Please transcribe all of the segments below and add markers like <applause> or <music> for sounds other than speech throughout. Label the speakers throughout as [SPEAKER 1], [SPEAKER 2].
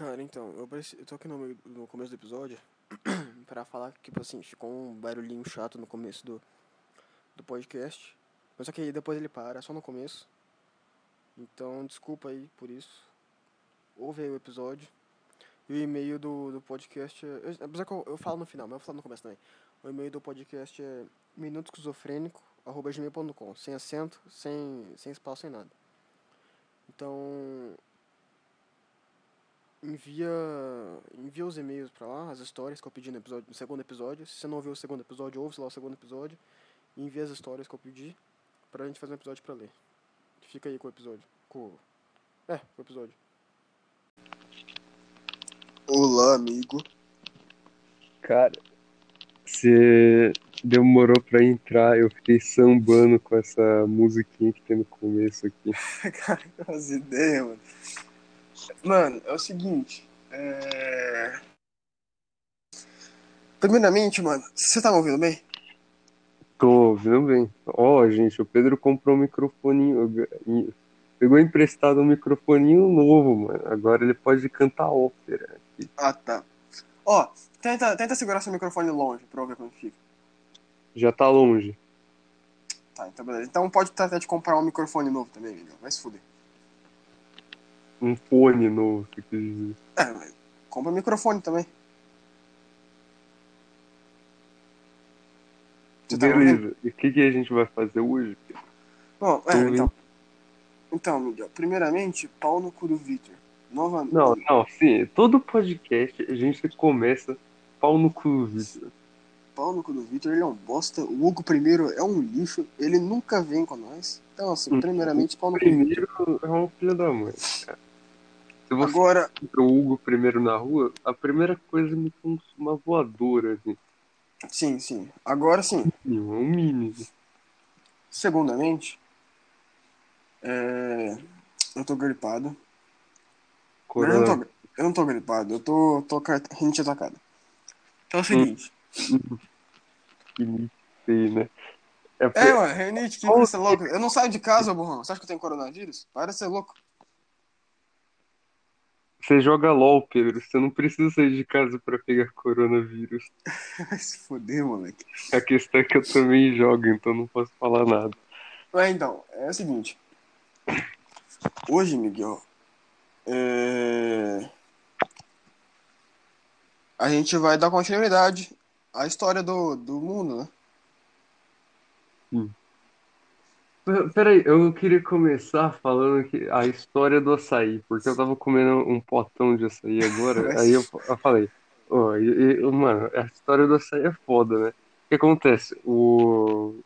[SPEAKER 1] Cara, então, eu, preci- eu tô aqui no, no começo do episódio <clears throat> pra falar que, tipo assim, ficou um barulhinho chato no começo do, do podcast. Mas só que depois ele para, só no começo. Então, desculpa aí por isso. Ouve aí o episódio. E o e-mail do, do podcast é. eu- Apesar que eu, eu falo no final, mas eu falar no começo também. O e-mail do podcast é minutosquizofrênico.gmail.com Sem acento, sem, sem espaço, sem nada. Então, envia envia os e-mails pra lá, as histórias que eu pedi no, episódio, no segundo episódio. Se você não ouviu o segundo episódio, ouve lá o segundo episódio. E envia as histórias que eu pedi pra gente fazer um episódio pra ler. Fica aí com o episódio. Com... É, com o episódio. Olá, amigo.
[SPEAKER 2] Cara, você demorou pra entrar, eu fiquei sambando com essa musiquinha que tem no começo aqui. <laughs>
[SPEAKER 1] Cara, as ideias, mano. Mano, é o seguinte. É... Primeiramente, mano, você tá me ouvindo bem?
[SPEAKER 2] Tô ouvindo bem. Ó, gente, o Pedro comprou um microfoninho. Pegou emprestado um microfoninho novo, mano. Agora ele pode cantar ópera.
[SPEAKER 1] Ah, tá. Ó, tenta, tenta segurar seu microfone longe pra eu ver como fica.
[SPEAKER 2] Já tá longe.
[SPEAKER 1] Tá, então beleza. Então pode tratar de comprar um microfone novo também, Miguel. Vai se fuder.
[SPEAKER 2] Um fone novo, você quis dizer.
[SPEAKER 1] É, compra microfone também. Você tá?
[SPEAKER 2] Beleza. E o que, que a gente vai fazer hoje?
[SPEAKER 1] Bom, é, então. Então, Miguel, primeiramente, pau no cu do Victor. Novamente.
[SPEAKER 2] Não, não, sim. Todo podcast a gente começa pau no cu, Vitor.
[SPEAKER 1] Pau no cu do Victor, ele é um bosta. O Hugo primeiro é um lixo. Ele nunca vem com nós. Então, assim,
[SPEAKER 2] Hum.
[SPEAKER 1] primeiramente, pau no cu do Victor.
[SPEAKER 2] Primeiro é uma filha da mãe. cara. Se você
[SPEAKER 1] Agora,
[SPEAKER 2] encontra o Hugo primeiro na rua, a primeira coisa me uma voadora, assim.
[SPEAKER 1] sim, sim. Agora sim.
[SPEAKER 2] É um mini.
[SPEAKER 1] Segundamente, é... eu tô gripado. Mas eu não
[SPEAKER 2] Corona.
[SPEAKER 1] tô, eu não tô gripado, eu tô, tô com a rinite atacada. Então é o seguinte.
[SPEAKER 2] Que sei, né? É, porque-
[SPEAKER 1] É, mano, rinite, que você é louco. Eu não saio de casa, burrão. Você acha que eu tenho coronavírus? Para de ser louco.
[SPEAKER 2] Você joga LOL, Pedro. Você não precisa sair de casa pra pegar coronavírus. <laughs>
[SPEAKER 1] Vai se foder, moleque.
[SPEAKER 2] A questão é que eu também jogo, então não posso falar nada.
[SPEAKER 1] Mas então, é o seguinte. Hoje, Miguel, é... a gente vai dar continuidade à história do, do mundo, né?
[SPEAKER 2] P- Peraí, eu queria começar falando que a história do açaí, porque eu tava comendo um potão de açaí agora, <laughs> aí eu, eu falei, ó, e- e, mano, a história do açaí é foda, né? O que acontece? O...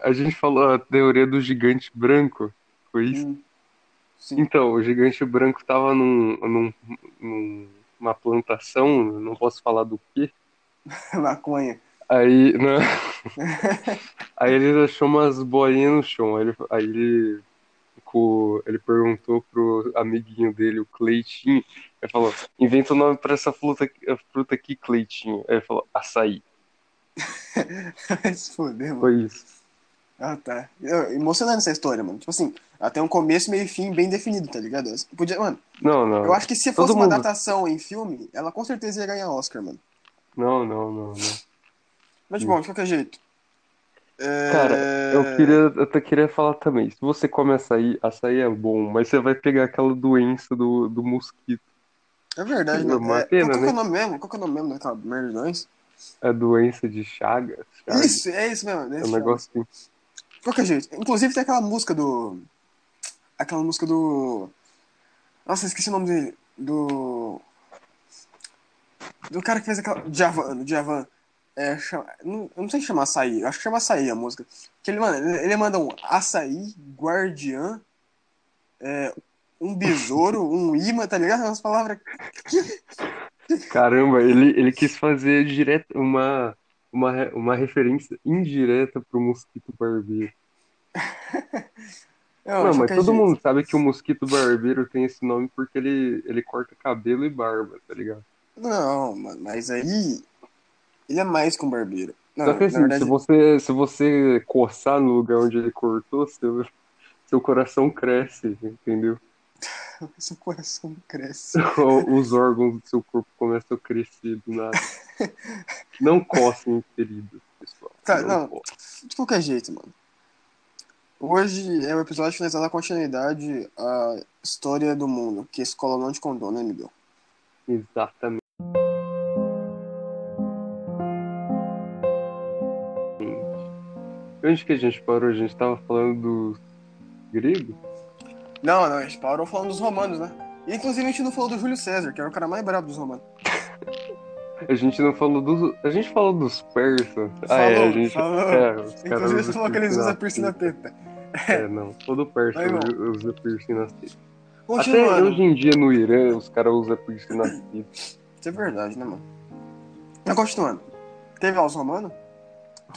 [SPEAKER 2] A gente falou a teoria do gigante branco, foi isso?
[SPEAKER 1] Hum, Sim.
[SPEAKER 2] Então, o gigante branco tava num, num, num- numa plantação, não posso falar do quê, <laughs>
[SPEAKER 1] Maconha.
[SPEAKER 2] Aí, né? <laughs> Aí ele achou umas bolinhas no chão. Aí ele, aí ele, ele perguntou pro amiguinho dele, o Cleitinho. Ele falou: Inventa o nome pra essa fruta, aqui- fruta aqui, Cleitinho. Aí ele falou: Açaí. <laughs>
[SPEAKER 1] Se foder, mano.
[SPEAKER 2] Foi isso.
[SPEAKER 1] Ah, tá. Emocionante essa história, mano. Tipo assim, até um começo, meio e fim bem definido, tá ligado? Eu Podia, mano,
[SPEAKER 2] Não, não.
[SPEAKER 1] eu acho que se
[SPEAKER 2] Todo
[SPEAKER 1] fosse uma
[SPEAKER 2] mundo-
[SPEAKER 1] adaptação em filme, ela com certeza ia ganhar Oscar, mano.
[SPEAKER 2] Não, não, não, não.
[SPEAKER 1] Mas, bom, de qualquer jeito. É...
[SPEAKER 2] Cara, eu queria, eu até queria falar também. Se você come açaí, açaí é bom, mas você vai pegar aquela doença do, do mosquito.
[SPEAKER 1] É verdade,
[SPEAKER 2] É
[SPEAKER 1] né?
[SPEAKER 2] uma
[SPEAKER 1] É,
[SPEAKER 2] pena,
[SPEAKER 1] qual, qual que é
[SPEAKER 2] né?
[SPEAKER 1] o nome mesmo? Qual que é o nome mesmo daquela merda de doença?
[SPEAKER 2] A doença de Chagas. Chagas.
[SPEAKER 1] Isso, é isso mesmo.
[SPEAKER 2] É
[SPEAKER 1] desse
[SPEAKER 2] um negócio assim.
[SPEAKER 1] De qualquer jeito. Inclusive tem aquela música do. Aquela música do. Nossa, esqueci o nome dele. Do. Do cara que fez aquela. Djavan, do Djavan. É, chama... não, eu não sei se chama açaí, eu acho que chama açaí a música. Que ele, mano, ele, manda um açaí, guardiã, é, um besouro, <laughs> um imã, tá ligado? Umas palavras.
[SPEAKER 2] Caramba, ele, ele quis fazer direto uma, uma, uma referência indireta pro mosquito barbeiro.
[SPEAKER 1] Eu, <laughs>
[SPEAKER 2] Não, mas todo
[SPEAKER 1] jeito.
[SPEAKER 2] mundo sabe que o mosquito barbeiro tem esse nome porque ele, ele corta cabelo e barba, tá ligado?
[SPEAKER 1] Não, mas aí. Ele é mais que um barbeiro. Não,
[SPEAKER 2] Só que assim,
[SPEAKER 1] verdade.
[SPEAKER 2] se você, se você coçar no lugar onde ele cortou, seu, seu coração cresce, entendeu? <laughs>
[SPEAKER 1] seu coração cresce. <laughs>
[SPEAKER 2] Os órgãos do seu corpo começam a crescer do nada. Não coçem feridas, pessoal.
[SPEAKER 1] Tá, não, não de qualquer jeito, mano. Hoje é o episódio finalizado a continuidade a história do mundo, que a escola não te contou, né, Miguel?
[SPEAKER 2] Exatamente. Onde que a gente parou? A gente tava falando dos gregos?
[SPEAKER 1] Não, não, a gente parou falando dos romanos, né? E, inclusive a gente não falou do Júlio César, que era o cara mais brabo dos romanos. <laughs>
[SPEAKER 2] A gente não falou dos. A gente falou dos persas. Falou,
[SPEAKER 1] ah,
[SPEAKER 2] é, a gente.
[SPEAKER 1] Falou.
[SPEAKER 2] É,
[SPEAKER 1] inclusive você falou que eles usam piercing na teta.
[SPEAKER 2] É, não. Todo persa usa piercing na teta. Até hoje em dia no Irã os caras usam piercing na teta.
[SPEAKER 1] Isso é verdade, né, mano? Mas continuando. Teve lá os romanos?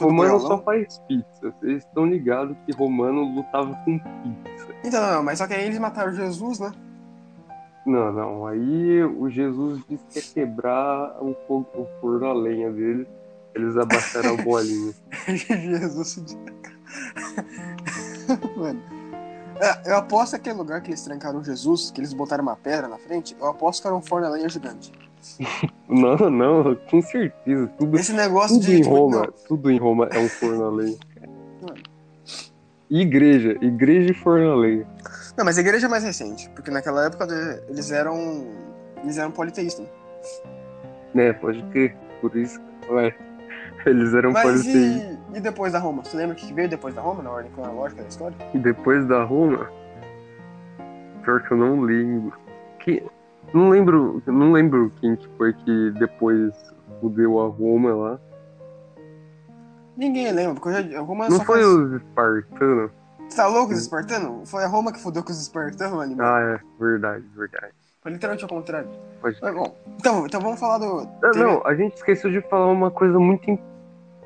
[SPEAKER 2] Romano só faz pizza. Vocês estão ligados que Romano lutava com pizza.
[SPEAKER 1] Então, não, mas só que aí eles mataram Jesus, né?
[SPEAKER 2] Não, não. Aí o Jesus disse que ia quebrar o, fogo, o forno a lenha dele. Eles abaixaram a bolinha. <laughs>
[SPEAKER 1] Jesus. <laughs> Mano. É, eu aposto que aquele lugar que eles trancaram Jesus, que eles botaram uma pedra na frente, eu aposto que era um forno a lenha gigante. <laughs>
[SPEAKER 2] Não, não, com certeza. Tudo,
[SPEAKER 1] Esse negócio
[SPEAKER 2] tudo
[SPEAKER 1] de.
[SPEAKER 2] em
[SPEAKER 1] tipo,
[SPEAKER 2] Roma,
[SPEAKER 1] não.
[SPEAKER 2] tudo em Roma é um forno a lenha. <laughs> Igreja, igreja e forno a lenha.
[SPEAKER 1] Não, mas a igreja é mais recente, porque naquela época eles eram. Eles eram politeístas. Né,
[SPEAKER 2] pode crer. Por isso, ué, eles eram
[SPEAKER 1] Mas
[SPEAKER 2] politeístas.
[SPEAKER 1] e, e depois da Roma? Você lembra o que veio depois da Roma, na ordem cronológica da história?
[SPEAKER 2] E depois da Roma, pior que eu não lembro. Que, não lembro, não lembro quem que foi que depois fudeu a Roma lá.
[SPEAKER 1] Ninguém lembra, porque já, a Roma
[SPEAKER 2] Não foi os espartanos?
[SPEAKER 1] Você tá louco, os espartanos? Foi a Roma que fudeu com os espartanos, animal.
[SPEAKER 2] Ah, é, verdade, verdade.
[SPEAKER 1] Foi literalmente ao contrário.
[SPEAKER 2] Pode
[SPEAKER 1] Mas, bom, então, então vamos falar do.
[SPEAKER 2] Ah, Não, a gente esqueceu de falar uma coisa muito. im-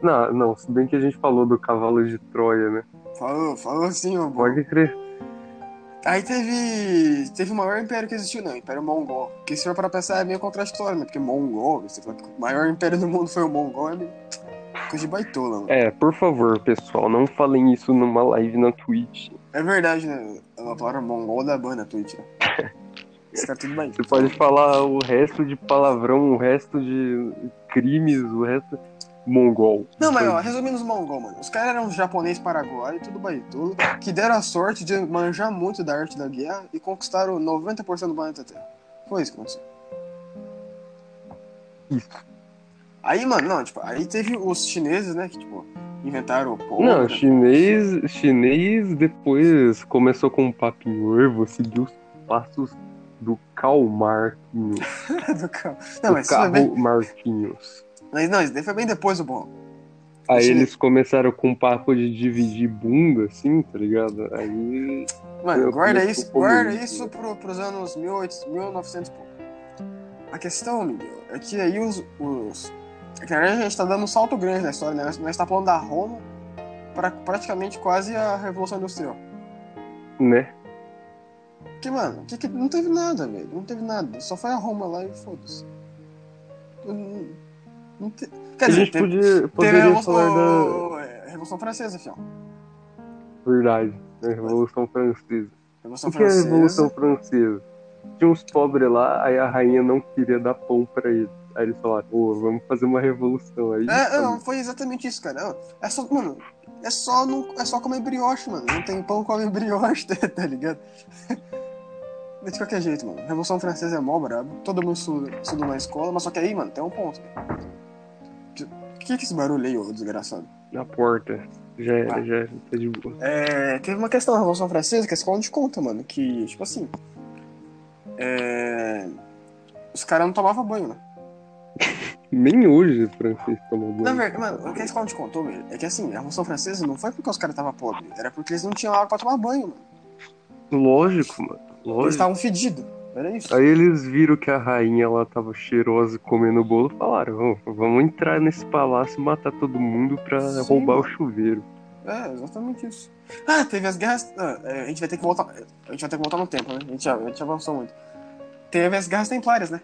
[SPEAKER 2] Não, não, se bem que a gente falou do cavalo de Troia, né?
[SPEAKER 1] Falou, falou sim, ô bom.
[SPEAKER 2] Pode crer.
[SPEAKER 1] Aí teve. Teve o maior império que existiu, não, o Império Mongol. Que se for para pensar é meio contraditório, né? Porque Mongol, você fala que o maior império do mundo foi o Mongol, é meio coisa de baitola, mano.
[SPEAKER 2] É, por favor, pessoal, não falem isso numa live na Twitch.
[SPEAKER 1] É verdade, né? A palavra Mongol da banda Twitch, né? <laughs> Bem.
[SPEAKER 2] Você pode falar o resto de palavrão, o resto de crimes, o resto. Mongol.
[SPEAKER 1] Não, mas ó, resumindo os mongol, mano. Os caras eram japonês paraguaio, tudo baitola, que deram a sorte de manjar muito da arte da guerra e conquistaram 90% do planeta Terra. Foi isso que aconteceu.
[SPEAKER 2] Isso.
[SPEAKER 1] Aí, mano, não, tipo, aí teve os chineses, né, que, tipo, inventaram o pólvora.
[SPEAKER 2] Não, chinês, chinês depois começou com um papinho, seguir os passos do Karl Marquinhos. <laughs>
[SPEAKER 1] do carro. Não,
[SPEAKER 2] do
[SPEAKER 1] mas
[SPEAKER 2] carro
[SPEAKER 1] bem...
[SPEAKER 2] Marquinhos.
[SPEAKER 1] Mas não, isso daí foi bem depois do bom.
[SPEAKER 2] Aí
[SPEAKER 1] Chinês.
[SPEAKER 2] eles começaram com um papo de dividir bunda, assim, tá ligado? Aí.
[SPEAKER 1] Mano, guarda isso, guarda isso pro, pros anos 1800, 1900 e pouco. A questão, Miguel, é que aí os. os é que a gente tá dando um salto grande na história, né? Nós, tá falando da Roma pra praticamente quase a Revolução Industrial.
[SPEAKER 2] Né?
[SPEAKER 1] Porque, mano, que, que, não teve nada, velho. Não teve nada. Só foi a Roma lá e foda-se. Não, não te... Quer
[SPEAKER 2] a
[SPEAKER 1] dizer,
[SPEAKER 2] gente
[SPEAKER 1] teve,
[SPEAKER 2] podia,
[SPEAKER 1] teve a
[SPEAKER 2] poderia
[SPEAKER 1] Revolução,
[SPEAKER 2] falar da
[SPEAKER 1] é, Revolução Francesa, fião.
[SPEAKER 2] verdade, né? Revolução Francesa.
[SPEAKER 1] Revolução
[SPEAKER 2] O que é a
[SPEAKER 1] Francesa.
[SPEAKER 2] Revolução Francesa? Tinha uns pobres lá, aí a rainha não queria dar pão pra eles. Aí eles falaram, ô, vamos fazer uma revolução aí.
[SPEAKER 1] É, não, foi exatamente isso, cara. É só, mano, é só, não, é só comer brioche, mano. Não tem pão, come brioche, <laughs> tá, tá ligado? De qualquer jeito, mano. Revolução Francesa é mó brabo. Todo mundo estuda, estuda na escola, mas só que aí, mano, tem um ponto. O que, que é esse barulho aí, ô desgraçado?
[SPEAKER 2] Na porta. Já era,
[SPEAKER 1] Ah.
[SPEAKER 2] já tá de boa.
[SPEAKER 1] É, teve uma questão na Revolução Francesa que a escola te conta, mano. Que, tipo assim. É, os caras não tomavam banho, né? <laughs>
[SPEAKER 2] Nem hoje o francês tomou banho.
[SPEAKER 1] Na verdade, mano, o que a escola te contou, velho, é que assim, a Revolução Francesa não foi porque os caras estavam pobres, era porque eles não tinham água pra tomar banho, mano.
[SPEAKER 2] Lógico, mano.
[SPEAKER 1] Eles
[SPEAKER 2] Lógico.
[SPEAKER 1] estavam fedidos. Era isso.
[SPEAKER 2] Aí eles viram que a rainha lá tava cheirosa comendo bolo e falaram, "Ô, vamos entrar nesse palácio e matar todo mundo pra
[SPEAKER 1] Sim,
[SPEAKER 2] roubar o
[SPEAKER 1] mano.
[SPEAKER 2] chuveiro.
[SPEAKER 1] É, exatamente isso. Ah, teve as guerras. ah, é, a gente vai ter que voltar. A gente vai ter que voltar no tempo, né? A gente, já, a gente avançou muito. Teve as guerras templárias, né?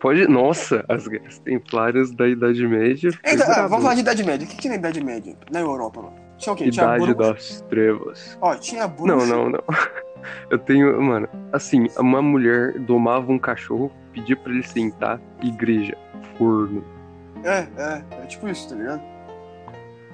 [SPEAKER 2] Pode. Nossa, as guerras templárias da Idade Média.
[SPEAKER 1] Então, ah, vamos falar de Idade Média. O que tinha na Idade Média? Na Europa, mano? Tinha o quê? Tinha
[SPEAKER 2] Idade
[SPEAKER 1] Buru...
[SPEAKER 2] das Trevas.
[SPEAKER 1] Ó, tinha bruxo.
[SPEAKER 2] Não, não, não. <laughs> Eu tenho, mano, assim, uma mulher domava um cachorro, pedia pra ele sentar, igreja, forno.
[SPEAKER 1] É, é, é tipo isso, tá ligado?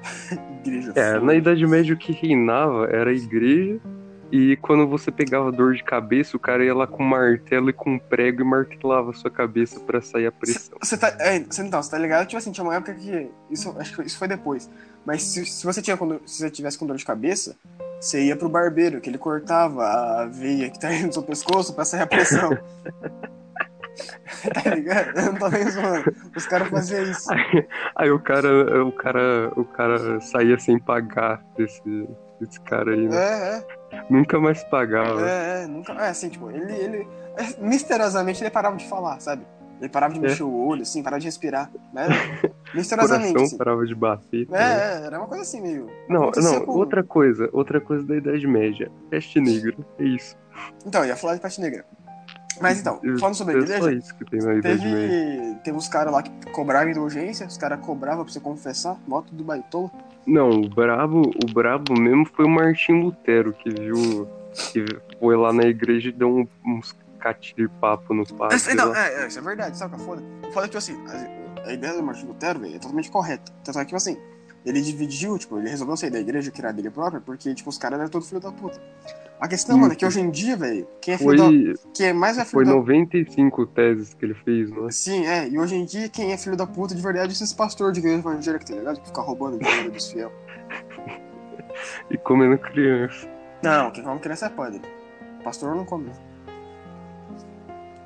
[SPEAKER 1] <laughs> igreja.
[SPEAKER 2] É,
[SPEAKER 1] forno.
[SPEAKER 2] na Idade Média o que reinava era a igreja, e quando você pegava dor de cabeça, o cara ia lá com um martelo e com um prego e martelava a sua cabeça pra sair a pressão.
[SPEAKER 1] Você tá. É, você, então, você tá ligado? Tipo assim, tinha uma época que. Isso, acho que isso foi depois. Mas se, se você tinha se você tivesse com dor de cabeça, você ia pro barbeiro, que ele cortava a veia que tá aí no seu pescoço pra sair a pressão. <laughs> tá ligado? Eu não tô nem zoando. Os caras faziam isso.
[SPEAKER 2] Aí, aí o cara, o cara, o cara saía sem pagar desse, desse cara aí, né?
[SPEAKER 1] É, é.
[SPEAKER 2] Nunca mais pagava.
[SPEAKER 1] É, é, nunca. É assim, tipo, ele. ele é, misteriosamente ele parava de falar, sabe? Ele parava de
[SPEAKER 2] É.
[SPEAKER 1] mexer o olho, assim, parava de respirar. Né? <laughs> Misteriosamente.
[SPEAKER 2] coração
[SPEAKER 1] Assim.
[SPEAKER 2] parava de bater. tá?
[SPEAKER 1] É, é, era uma coisa assim, meio.
[SPEAKER 2] Não, não,
[SPEAKER 1] com-
[SPEAKER 2] outra coisa, outra coisa da Idade Média. Peste negra, é isso.
[SPEAKER 1] Então, eu ia falar de peste negra. Mas então, falando sobre a
[SPEAKER 2] é só
[SPEAKER 1] igreja,
[SPEAKER 2] isso que tem na Idade Média.
[SPEAKER 1] teve uns caras lá que cobravam indulgência, os caras cobravam pra você confessar, moto do baitola.
[SPEAKER 2] Não, o brabo, o brabo mesmo foi o Martim Lutero, que viu, que foi lá na igreja e deu um- uns catirpapo no padre.
[SPEAKER 1] Não,
[SPEAKER 2] lá.
[SPEAKER 1] é, é, isso é verdade, sabe o que é foda? Foda que, tipo assim, a, a ideia do Martin Lutero, velho, é totalmente correta. Tanto é que, tipo assim, ele dividiu, tipo, ele resolveu sair da igreja, criar dele própria, porque, tipo, os caras eram todos filho da puta. A questão, mano, é que hoje em dia, velho, quem é filho da...
[SPEAKER 2] Foi,
[SPEAKER 1] Quem é mais é filho
[SPEAKER 2] foi
[SPEAKER 1] da...
[SPEAKER 2] 95 teses que ele fez, não é?
[SPEAKER 1] Sim, é, e hoje em dia quem é filho da puta de verdade é esses pastores de igreja evangélica, tá ligado? Que fica roubando dinheiro dos fiel. <laughs>
[SPEAKER 2] E comendo criança.
[SPEAKER 1] Não, quem come criança é padre. Pastor não come.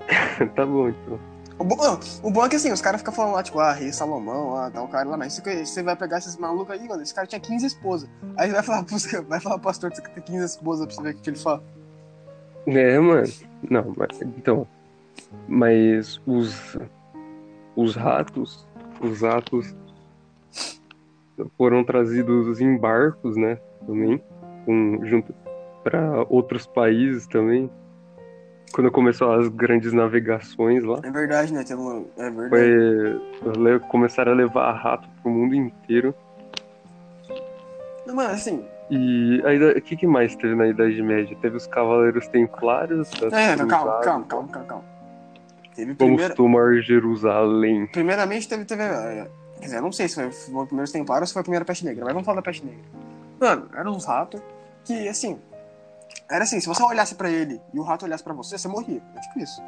[SPEAKER 1] <laughs>
[SPEAKER 2] tá bom, então.
[SPEAKER 1] O bom, o bom é que assim, os caras ficam falando lá, tipo, ah, rei Salomão, ah, tal cara lá, mas você- vai pegar esses malucos aí, mano, esse cara tinha 15 esposas. Aí vai falar, pros- <laughs> vai falar pro pastor que você tem 15 esposas pra você ver o que ele fala.
[SPEAKER 2] É, mano. Não, mas então. Mas os os ratos, os ratos foram trazidos em barcos, né? Também, com, junto para outros países também. Quando começou as grandes navegações lá,
[SPEAKER 1] É verdade, né? Tem uma, é verdade.
[SPEAKER 2] foi começaram a levar rato pro mundo inteiro.
[SPEAKER 1] Não, mano, assim,
[SPEAKER 2] E aí, o que, que mais teve na Idade Média? Teve os Cavaleiros Templários.
[SPEAKER 1] é, não, calma, calma, calma, calma, calma. Teve
[SPEAKER 2] Vamos
[SPEAKER 1] primeira,
[SPEAKER 2] tomar Jerusalém.
[SPEAKER 1] primeiramente teve, teve, é, quer dizer, eu não sei se foi, foi o primeiro templário ou se foi a primeira peste negra, mas vamos falar da peste negra. Mano, eram uns ratos que, assim, era assim, se você olhasse pra ele e o rato olhasse pra você, você morria. É tipo isso.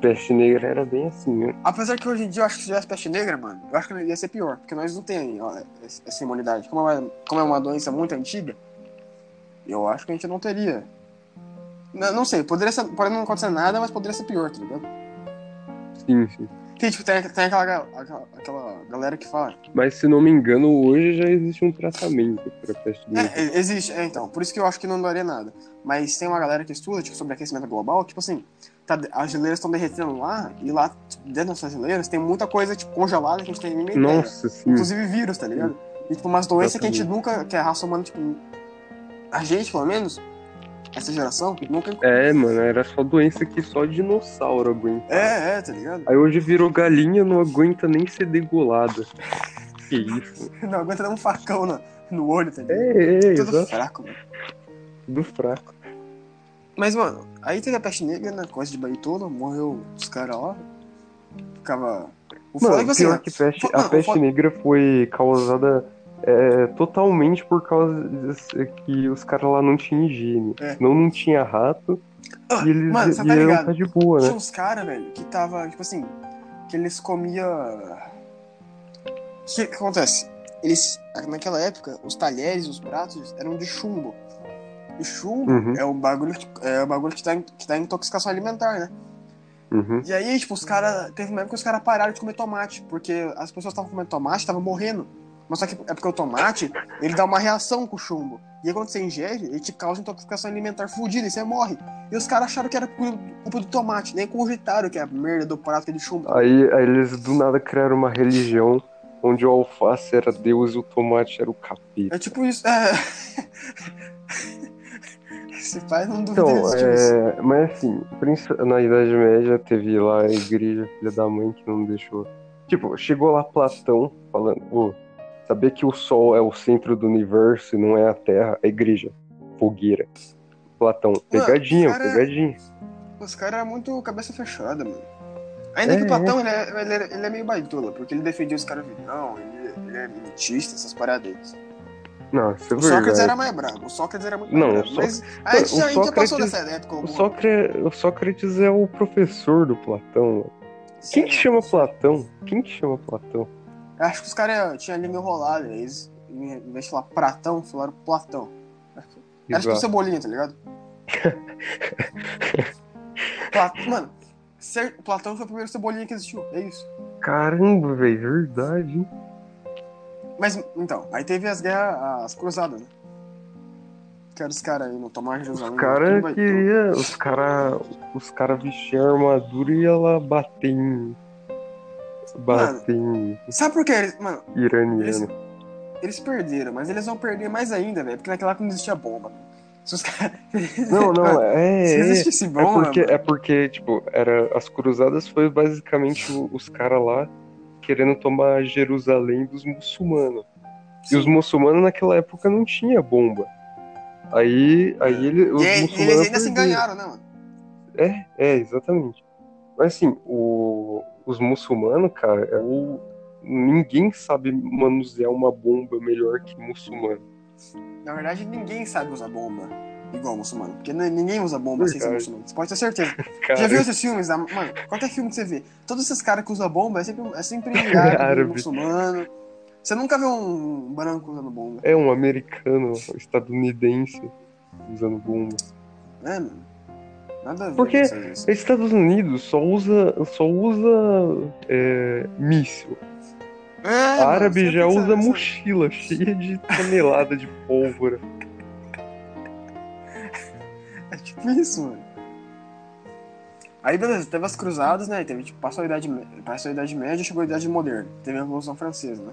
[SPEAKER 2] Peste negra era bem assim, né?
[SPEAKER 1] Apesar que hoje em dia eu acho que se tivesse peste negra, mano, eu acho que ia ser pior, porque nós não temos essa imunidade. Como é, uma, como é uma doença muito antiga, eu acho que a gente não teria. Não, não sei, poderia ser, pode não acontecer nada, mas poderia ser pior, tá ligado?
[SPEAKER 2] Sim, sim.
[SPEAKER 1] Tem, tipo, tem, tem aquela, aquela, aquela galera que fala.
[SPEAKER 2] Mas se não me engano, hoje já existe um tratamento para peste negra.
[SPEAKER 1] É, é, existe, é, então, por isso que eu acho que não daria nada. Mas tem uma galera que estuda, tipo, sobre aquecimento global, tipo assim, tá, as geleiras estão derretendo lá, e lá, dentro dessas geleiras, tem muita coisa, tipo, congelada que a gente tem nem.
[SPEAKER 2] Nossa, sim.
[SPEAKER 1] Inclusive vírus, tá ligado? E tipo, umas doenças que a gente nunca, que a raça humana, tipo, a gente, pelo menos, essa geração, nunca.
[SPEAKER 2] É, mano, era só doença que só dinossauro aguenta.
[SPEAKER 1] É, é, tá ligado?
[SPEAKER 2] Aí hoje virou galinha, não aguenta nem ser degolada. <laughs> Que isso?
[SPEAKER 1] Não aguenta dar um facão no, no olho, tá ligado?
[SPEAKER 2] É, é,
[SPEAKER 1] Tudo
[SPEAKER 2] exato.
[SPEAKER 1] fraco, mano.
[SPEAKER 2] Tudo fraco.
[SPEAKER 1] Mas, mano, aí teve a peste negra, né? Coisa de baitola, morreu os caras lá. Ficava. O foda é
[SPEAKER 2] Mano,
[SPEAKER 1] que assim,
[SPEAKER 2] pior
[SPEAKER 1] né?
[SPEAKER 2] que peste, a
[SPEAKER 1] não,
[SPEAKER 2] peste
[SPEAKER 1] fo-
[SPEAKER 2] negra foi causada é, totalmente por causa que os caras lá não tinham higiene.
[SPEAKER 1] É.
[SPEAKER 2] Senão não tinha rato
[SPEAKER 1] Ah,
[SPEAKER 2] e eles
[SPEAKER 1] mano, você tá ligado?
[SPEAKER 2] estar de boa,
[SPEAKER 1] Tinha
[SPEAKER 2] né?
[SPEAKER 1] uns caras, velho, que tava, tipo assim, que eles comia. O que, que acontece? Eles, naquela época, os talheres, os pratos eram de chumbo. E chumbo
[SPEAKER 2] Uhum.
[SPEAKER 1] é o bagulho que, é o bagulho que dá, que dá intoxicação alimentar, né?
[SPEAKER 2] Uhum.
[SPEAKER 1] E aí, tipo, os caras. Teve uma época que os caras pararam de comer tomate, porque as pessoas estavam comendo tomate, estavam morrendo. Mas só que é porque o tomate, ele dá uma reação com o chumbo. E aí quando você ingere, ele te causa intoxicação alimentar fudida e você morre. E os caras acharam que era culpa do tomate, nem cogitaram que é a merda do prato é de chumbo.
[SPEAKER 2] Aí, aí eles do nada criaram uma religião onde o alface era Deus e o tomate era o capeta.
[SPEAKER 1] É tipo isso. É. <laughs> Esse pai não duvida
[SPEAKER 2] Então,
[SPEAKER 1] disso.
[SPEAKER 2] é, mas assim, na Idade Média teve lá a igreja, filha da mãe, que não deixou. Tipo, chegou lá Platão falando, ô, saber que o Sol é o centro do universo e não é a Terra, a igreja, fogueira. Platão. Pegadinha,
[SPEAKER 1] cara-
[SPEAKER 2] pegadinha.
[SPEAKER 1] Os caras eram muito cabeça fechada, mano. Ainda
[SPEAKER 2] É,
[SPEAKER 1] que o Platão, ele, é, ele, é, ele é meio baitola, porque ele defendia os caras não, ele, ele é elitista, essas paradas.
[SPEAKER 2] Não, isso é
[SPEAKER 1] O Sócrates era mais brabo, o Sócrates era muito
[SPEAKER 2] Não,
[SPEAKER 1] mais
[SPEAKER 2] o
[SPEAKER 1] brabo. Mas a gente, já- a gente já passou
[SPEAKER 2] Sócrates-
[SPEAKER 1] dessa época.
[SPEAKER 2] O Sócrates, o Sócrates é o professor do Platão. mano. Quem que chama Platão? Quem que chama Platão?
[SPEAKER 1] Eu acho que os caras tinham ali meio rolado, eles, em vez de falar Pratão, falaram Platão. Era tipo cebolinha, tá ligado? <laughs> Pla- Mano, cer- Platão foi o primeiro cebolinha que existiu, é isso.
[SPEAKER 2] Caramba, velho, verdade. hein?
[SPEAKER 1] Mas, então, aí teve as guerras, as cruzadas, né? Que eram os caras aí no tomar Jerusalém.
[SPEAKER 2] Os caras queriam. Os caras os cara vestiam armadura e lá bater em. Bater em
[SPEAKER 1] Sabe por que eles, mano,
[SPEAKER 2] iraniano.
[SPEAKER 1] eles perderam, mas eles vão perder mais ainda, velho, porque naquela época não existia bomba. Se os caras... <laughs>
[SPEAKER 2] Não, não, é.
[SPEAKER 1] Se
[SPEAKER 2] é,
[SPEAKER 1] existisse
[SPEAKER 2] é
[SPEAKER 1] bomba,
[SPEAKER 2] porque,
[SPEAKER 1] mano,
[SPEAKER 2] é porque, tipo, era, as cruzadas foi basicamente os caras lá querendo tomar Jerusalém dos muçulmanos. E os muçulmanos naquela época não tinha bomba. Aí, aí ele, os
[SPEAKER 1] e, eles ainda se
[SPEAKER 2] perderam.
[SPEAKER 1] enganaram, né, mano?
[SPEAKER 2] É, é, exatamente. Mas assim, o- os muçulmanos, cara, é o- ninguém sabe manusear uma bomba melhor que muçulmano.
[SPEAKER 1] Na verdade, ninguém sabe usar bomba igual muçulmano. Porque ninguém usa bomba sem ser muçulmano. Você pode ter certeza. <laughs>
[SPEAKER 2] Cara,
[SPEAKER 1] Já viu esses filmes? da- Mano, qualquer filme que você vê, todos esses caras que usam bomba é sempre, é sempre <laughs> árabe,
[SPEAKER 2] Árabe.
[SPEAKER 1] muçulmano. Você nunca vê um branco usando bomba.
[SPEAKER 2] é um americano, estadunidense usando bomba.
[SPEAKER 1] É, mano. Nada a ver.
[SPEAKER 2] Porque Estados Unidos só usa, só usa é, míssil.
[SPEAKER 1] É,
[SPEAKER 2] árabe já usa mochila cheia de tonelada de pólvora. <laughs>
[SPEAKER 1] É tipo isso, mano. Aí, beleza, teve as cruzadas, né? Teve, tipo, passou a Idade, passou a Idade Média chegou a Idade Moderna. Teve a Revolução Francesa, né?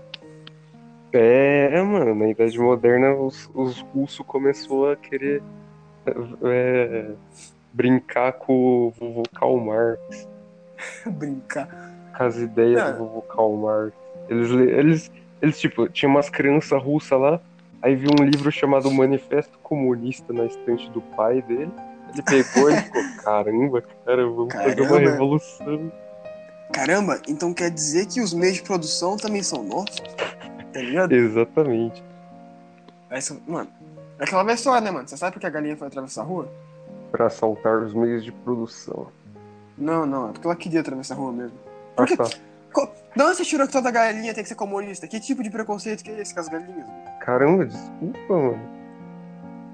[SPEAKER 2] É, é, mano, na Idade Moderna os, os russos começou a querer é, brincar com o vovô Karl Marx, <laughs>
[SPEAKER 1] Brincar.
[SPEAKER 2] com as ideias
[SPEAKER 1] É.
[SPEAKER 2] do vovô Karl Marx. Eles, le- eles, eles, tipo, tinha umas crianças russas lá, aí viu um livro chamado Manifesto Comunista na estante do pai dele. Ele pegou e ficou, <laughs> caramba, cara, vamos fazer uma
[SPEAKER 1] Caramba.
[SPEAKER 2] revolução.
[SPEAKER 1] Caramba, então quer dizer que os meios de produção também são nossos? Tá ligado?
[SPEAKER 2] Exatamente.
[SPEAKER 1] Você- mano, é aquela velha história, né, mano? Você sabe por que a galinha foi atravessar a rua?
[SPEAKER 2] Pra assaltar os meios de produção.
[SPEAKER 1] Não, não, é porque ela queria atravessar a rua mesmo.
[SPEAKER 2] Ah,
[SPEAKER 1] Por que-
[SPEAKER 2] tá.
[SPEAKER 1] Co- De onde você tirou que toda galinha tem que ser comunista? Que tipo de preconceito que é esse com as galinhas?
[SPEAKER 2] Caramba, desculpa, mano.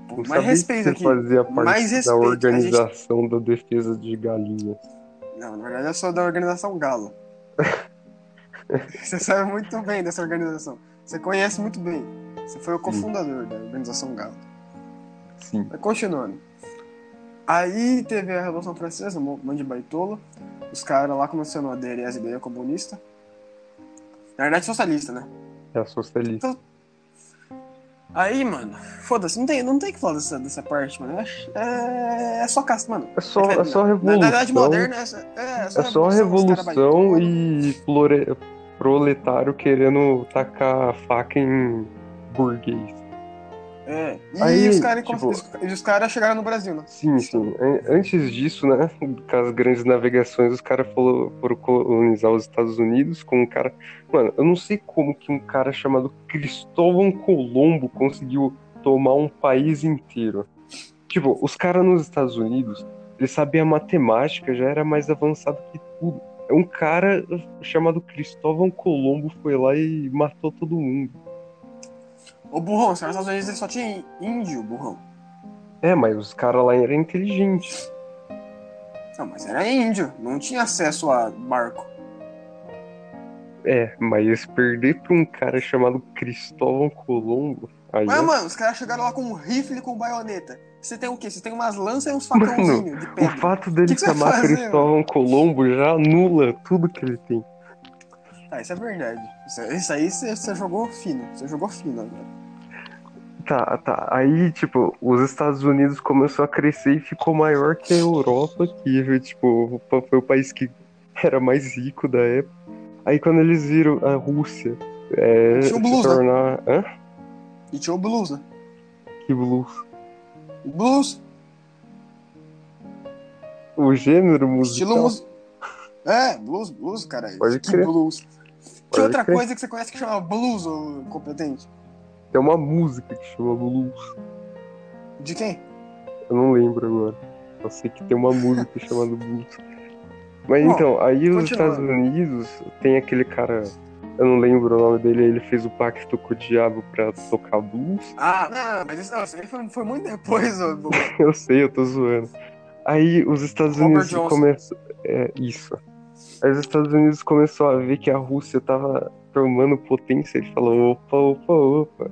[SPEAKER 1] Pô, mais respeito aqui.
[SPEAKER 2] você fazia parte
[SPEAKER 1] Mais
[SPEAKER 2] da
[SPEAKER 1] respeito, a
[SPEAKER 2] organização da defesa de galinhas.
[SPEAKER 1] Não, na verdade eu sou da organização Galo. <laughs> Você sabe muito bem dessa organização. Você conhece muito bem. Você foi o cofundador da organização Galo.
[SPEAKER 2] Sim.
[SPEAKER 1] Mas continuando. Aí teve a Revolução Francesa, um monte de baitola. Os caras lá começaram a aderir às ideias comunistas. Na verdade, socialista, né?
[SPEAKER 2] É socialista.
[SPEAKER 1] Aí, mano, foda-se, não tem, não tem que falar dessa, dessa parte, mano. É, é só casta, mano.
[SPEAKER 2] É só, é só
[SPEAKER 1] Na,
[SPEAKER 2] revolução.
[SPEAKER 1] na idade moderna, é, só- é,
[SPEAKER 2] É só
[SPEAKER 1] os caras
[SPEAKER 2] revolução
[SPEAKER 1] baitola.
[SPEAKER 2] e plore- proletário querendo tacar a faca em burguês.
[SPEAKER 1] É. E
[SPEAKER 2] Aí,
[SPEAKER 1] os caras
[SPEAKER 2] tipo-
[SPEAKER 1] os caras chegaram no Brasil, né?
[SPEAKER 2] Sim, sim. An- Antes disso, né, <laughs> com as grandes navegações, os caras foram, foram colonizar os Estados Unidos com um cara. Mano, eu não sei como que um cara chamado Cristóvão Colombo conseguiu tomar um país inteiro. Tipo, os caras nos Estados Unidos, eles sabiam matemática, já era mais avançado que tudo. Um cara chamado Cristóvão Colombo foi lá e matou todo mundo.
[SPEAKER 1] Ô, burrão, os caras dos Estados Unidos eles só tinha índio, burrão.
[SPEAKER 2] É, mas os caras lá eram inteligentes.
[SPEAKER 1] Não, mas era índio, não tinha acesso a barco.
[SPEAKER 2] É, mas perder pra um cara chamado Cristóvão Colombo. Aí
[SPEAKER 1] Mas,
[SPEAKER 2] é-
[SPEAKER 1] mano, os caras chegaram lá com um rifle e com baioneta. Você tem o quê? Você tem umas lanças e uns facãozinhos de
[SPEAKER 2] o
[SPEAKER 1] pedra.
[SPEAKER 2] fato dele
[SPEAKER 1] Que
[SPEAKER 2] chamar
[SPEAKER 1] fazer,
[SPEAKER 2] Cristóvão Colombo já anula tudo que ele tem.
[SPEAKER 1] Tá, isso é verdade. Isso, isso aí você, você jogou fino. Você jogou fino agora.
[SPEAKER 2] Tá, tá. Aí, tipo, os Estados Unidos começou a crescer e ficou maior que a Europa, que, tipo, foi o país que <laughs> era mais rico da época. Aí quando eles viram a Rússia é,
[SPEAKER 1] Tinha o
[SPEAKER 2] se
[SPEAKER 1] blues, né?
[SPEAKER 2] tornar. Hã?
[SPEAKER 1] E tinha o blues, né?
[SPEAKER 2] Que blues?
[SPEAKER 1] O blues.
[SPEAKER 2] O gênero musical.
[SPEAKER 1] Estilo mus... É, blues, blues, cara.
[SPEAKER 2] Pode
[SPEAKER 1] que
[SPEAKER 2] crer.
[SPEAKER 1] blues. Que
[SPEAKER 2] Pode
[SPEAKER 1] outra
[SPEAKER 2] crer.
[SPEAKER 1] coisa que você conhece que chama blues, ô competente?
[SPEAKER 2] Tem uma música que chama blues.
[SPEAKER 1] De quem?
[SPEAKER 2] Eu não lembro agora. Eu sei que tem uma música chamada <laughs> blues. Mas
[SPEAKER 1] Bom,
[SPEAKER 2] então, aí os. Estados Unidos tem aquele cara. Eu não lembro o nome dele, ele fez o pacto com o diabo pra tocar blues.
[SPEAKER 1] Ah, não, mas isso, não, isso aí foi, foi muito depois, ô. <laughs>
[SPEAKER 2] Eu sei, eu tô zoando. Aí os Estados
[SPEAKER 1] Robert
[SPEAKER 2] Unidos começam. É, isso. Aí os Estados Unidos começou a ver que a Rússia tava tomando potência e falou: opa, opa, opa.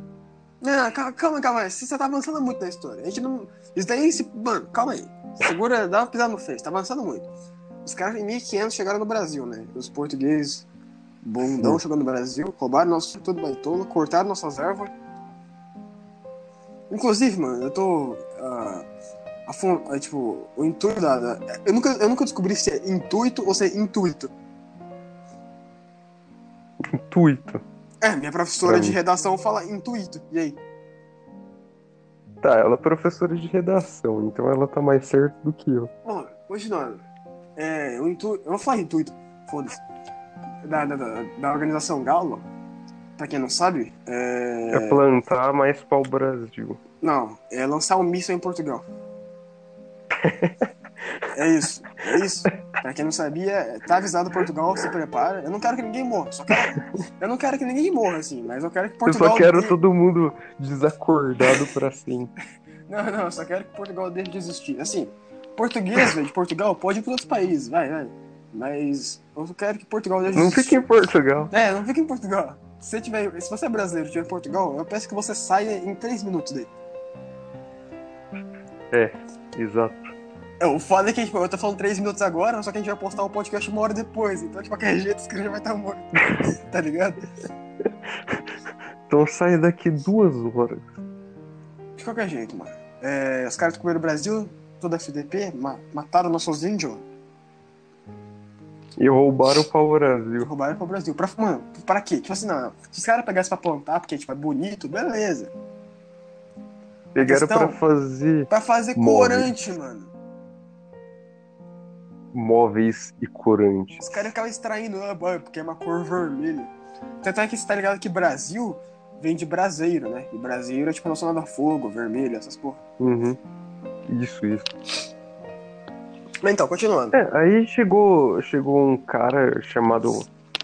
[SPEAKER 1] Não, calma, calma, aí. Você tá avançando muito na história. A gente não. Isso daí, se... mano, calma aí. Segura, dá uma pisada no freio. Tá avançando muito. Os caras em 1500 chegaram no Brasil, né? Os portugueses, bundão, chegando no Brasil, roubaram nosso tudo baitola, cortaram nossas ervas. Inclusive, mano, eu tô. ah, a é, tipo, o intuito da. da- eu, nunca, eu nunca descobri se é intuito ou se é intuito.
[SPEAKER 2] Intuito.
[SPEAKER 1] É, minha professora de redação fala intuito. E aí?
[SPEAKER 2] Tá, ela é professora de redação, então ela tá mais certa do que eu.
[SPEAKER 1] Bom, continuando. É, o intuito. Eu vou falar intuito, foda-se. Da, da, da, da organização Galo, pra quem não sabe, é.
[SPEAKER 2] É plantar mais pau Brasil.
[SPEAKER 1] Não, é lançar um míssil em Portugal. <laughs> é isso, é isso. Pra quem não sabia, tá avisado Portugal, se prepara. Eu não quero que ninguém morra, só quero. Eu não quero que ninguém morra, assim, mas eu quero que
[SPEAKER 2] Eu
[SPEAKER 1] Portugal.
[SPEAKER 2] só quero
[SPEAKER 1] dê-
[SPEAKER 2] todo mundo desacordado pra sempre. <laughs>
[SPEAKER 1] Não, não, eu só quero que Portugal deixe de existir. Assim, português, velho, de Portugal pode ir para outros países, vai, vai. Mas eu quero que Portugal deixe de
[SPEAKER 2] Não
[SPEAKER 1] existir.
[SPEAKER 2] fique em Portugal.
[SPEAKER 1] É, não fica em Portugal. Se você, tiver, se você é brasileiro e estiver em Portugal, eu peço que você saia em 3 minutos daí.
[SPEAKER 2] É, exato.
[SPEAKER 1] É, o foda é que tipo, eu tô falando 3 minutos agora, só que a gente vai postar o podcast uma hora depois. Então, de qualquer jeito, esse cara já vai estar morto. <laughs> tá ligado?
[SPEAKER 2] Então sai daqui duas horas.
[SPEAKER 1] De qualquer jeito, mano. É, os caras descobriram o Brasil, toda FDP, ma- mataram nossos índios,
[SPEAKER 2] E roubaram o pau Brasil.
[SPEAKER 1] roubaram pro Brasil. Pra, mano, pra quê? Tipo assim, não. Se os caras pegassem pra plantar, porque tipo, é bonito, beleza.
[SPEAKER 2] Pegaram
[SPEAKER 1] questão-
[SPEAKER 2] pra fazer
[SPEAKER 1] Pra fazer corante, mano.
[SPEAKER 2] Móveis e corantes.
[SPEAKER 1] Os caras ficavam extraindo, ah, boy, porque é uma cor vermelha. Tanto é que você tá ligado que Brasil vem de braseiro, né? E braseiro é tipo relacionado a fogo, vermelho, essas porra.
[SPEAKER 2] Uhum. Isso, isso.
[SPEAKER 1] Mas então, continuando.
[SPEAKER 2] É, aí chegou, chegou um cara chamado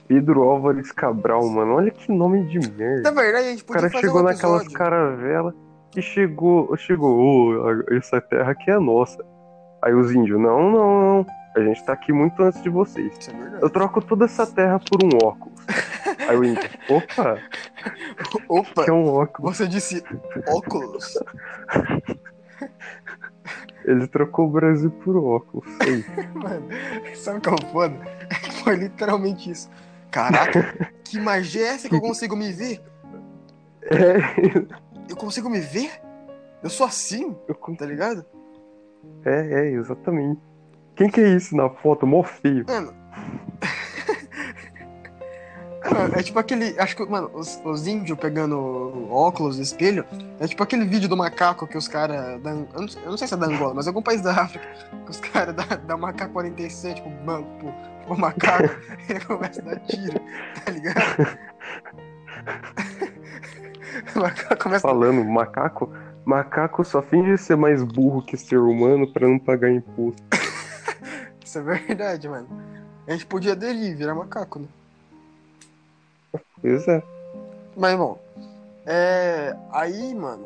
[SPEAKER 2] Pedro Álvares Cabral, mano. Olha que nome de
[SPEAKER 1] Na
[SPEAKER 2] merda.
[SPEAKER 1] verdade, a gente
[SPEAKER 2] O
[SPEAKER 1] podia
[SPEAKER 2] cara
[SPEAKER 1] fazer
[SPEAKER 2] chegou
[SPEAKER 1] um
[SPEAKER 2] naquelas caravelas e chegou, chegou, "Ô, essa terra aqui é nossa. Aí os índios, não, não, não. A gente tá aqui muito antes de vocês.
[SPEAKER 1] Isso é verdade.
[SPEAKER 2] Eu troco toda essa terra por um óculos. Aí o índio, <laughs> opa,
[SPEAKER 1] Opa,
[SPEAKER 2] que é um óculos.
[SPEAKER 1] você disse óculos. <laughs>
[SPEAKER 2] Ele trocou o Brasil por óculos. <laughs>
[SPEAKER 1] Mano, sabe o que é o foda? Foi literalmente isso. Caraca, que magia é essa que eu consigo me ver?
[SPEAKER 2] é,
[SPEAKER 1] Eu consigo me ver? Eu sou assim, tá ligado?
[SPEAKER 2] é, é, exatamente. Quem que é isso na foto? Mó feio. <laughs>
[SPEAKER 1] Mano. É tipo aquele. Acho que, mano, os, os índios pegando óculos, espelho. É tipo aquele vídeo do macaco que os caras. Eu, não sei- eu não sei se é da Angola, mas algum país da África. Que os caras da, da macaco 47, tipo, pro, pro macaco, <laughs> ele começa a dar tiro, tá ligado? <laughs> o macaco começa
[SPEAKER 2] Falando, macaco, macaco só finge ser mais burro que ser humano pra não pagar imposto.
[SPEAKER 1] Isso é verdade, mano. A gente podia aderir, virar macaco, né?
[SPEAKER 2] Pois é.
[SPEAKER 1] Mas, bom, é... aí, mano,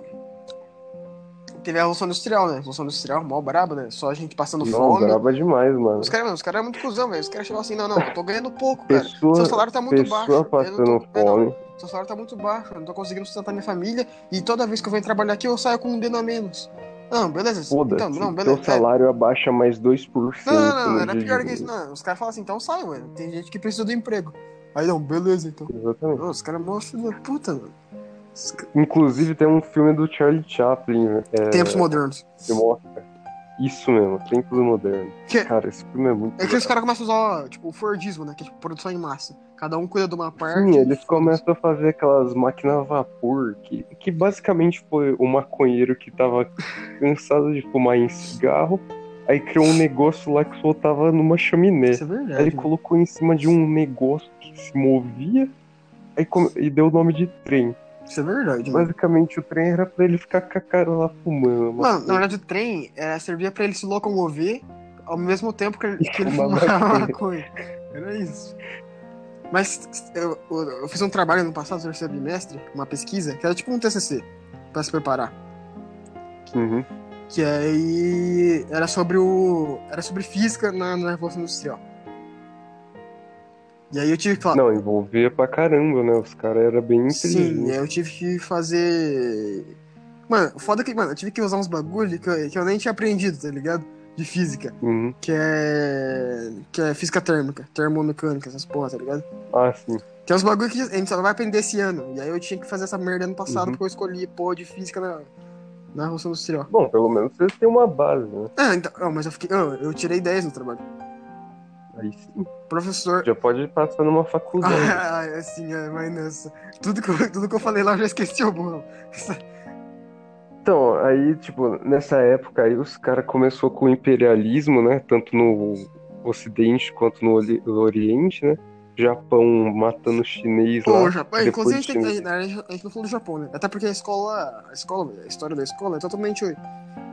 [SPEAKER 1] teve a Revolução Industrial, né? Revolução Industrial, mó braba, né? Só a gente passando
[SPEAKER 2] Não,
[SPEAKER 1] fome.
[SPEAKER 2] braba demais, mano.
[SPEAKER 1] Os caras, mano, os caras é muito cuzão, velho. Os caras chegam assim, não, não, eu tô ganhando pouco, cara.
[SPEAKER 2] Pessoa,
[SPEAKER 1] Seu salário tá muito
[SPEAKER 2] pessoa
[SPEAKER 1] baixo.
[SPEAKER 2] passando
[SPEAKER 1] tô... é,
[SPEAKER 2] fome.
[SPEAKER 1] seu salário tá muito baixo, eu não tô conseguindo sustentar minha família. E toda vez que eu venho trabalhar aqui, eu saio com um dedo a menos. Não, beleza. Então, não, beleza.
[SPEAKER 2] teu salário abaixa mais 2%
[SPEAKER 1] É, não, não, não, era
[SPEAKER 2] dia
[SPEAKER 1] pior que isso. Não, os caras falam assim, então sai, mano. Tem gente que precisa do emprego. Aí não, beleza, então.
[SPEAKER 2] Exatamente.
[SPEAKER 1] Não, os caras mó filho da puta, mano.
[SPEAKER 2] Inclusive tem um filme do Charlie Chaplin, né? É,
[SPEAKER 1] Tempos modernos.
[SPEAKER 2] que mostra isso mesmo, Tempos Modernos.
[SPEAKER 1] Que-
[SPEAKER 2] Cara, esse filme é muito
[SPEAKER 1] É que os caras começam a usar, tipo, o Fordismo, né? Que é tipo produção em massa. Cada um cuida de uma parte.
[SPEAKER 2] Sim, eles começam a fazer aquelas máquinas a vapor, que, que basicamente foi o maconheiro que tava cansado de fumar em cigarro, Aí criou um negócio lá que soltava numa chaminé.
[SPEAKER 1] Isso é verdade.
[SPEAKER 2] Aí ele
[SPEAKER 1] mano.
[SPEAKER 2] colocou em cima de um negócio que se movia aí come- e deu o nome de trem.
[SPEAKER 1] Isso é verdade, mano.
[SPEAKER 2] Basicamente o trem era pra ele ficar com a cara lá fumando. uma
[SPEAKER 1] Mano, na verdade o trem era, servia pra ele se locomover ao mesmo tempo que ele, que ele <laughs> fumava
[SPEAKER 2] maconha.
[SPEAKER 1] Era isso. Mas eu, eu, fiz um trabalho no passado, no terceiro bimestre, uma pesquisa, que era tipo um TCC, pra se preparar.
[SPEAKER 2] Uhum.
[SPEAKER 1] Que aí era sobre o. Era sobre física na, na Revolução Industrial. E aí eu tive que falar.
[SPEAKER 2] Não, envolvia pra caramba, né? Os caras eram bem
[SPEAKER 1] Sim, eu tive que fazer. Mano, foda que, mano, eu tive que usar uns bagulho que eu, que eu nem tinha aprendido, tá ligado? De física.
[SPEAKER 2] Uhum.
[SPEAKER 1] Que é. Que é física térmica, termomecânica, essas porra, tá ligado?
[SPEAKER 2] Ah, sim.
[SPEAKER 1] Que é uns bagulho que a gente só vai aprender esse ano. E aí eu tinha que fazer essa merda ano passado
[SPEAKER 2] Uhum.
[SPEAKER 1] porque eu escolhi porra de física na, na Revolução Industrial.
[SPEAKER 2] Bom, pelo menos vocês têm uma base, né?
[SPEAKER 1] Ah, então. ah, mas eu fiquei. eu tirei 10 no trabalho.
[SPEAKER 2] Aí sim.
[SPEAKER 1] Professor.
[SPEAKER 2] Já pode passar numa faculdade. <laughs>
[SPEAKER 1] Ah, assim, é, mas nossa. Tudo que, eu, tudo que eu falei lá eu já esqueci o burro.
[SPEAKER 2] Então, aí, tipo, nessa época aí os caras começou com o imperialismo, né? Tanto no Ocidente quanto no Ori- no Oriente, né? Japão matando chinês
[SPEAKER 1] Pô,
[SPEAKER 2] lá.
[SPEAKER 1] Japão. Inclusive, a gente, tem, a, gente, não falou do Japão, né? Até porque a escola. A escola, a história da escola é totalmente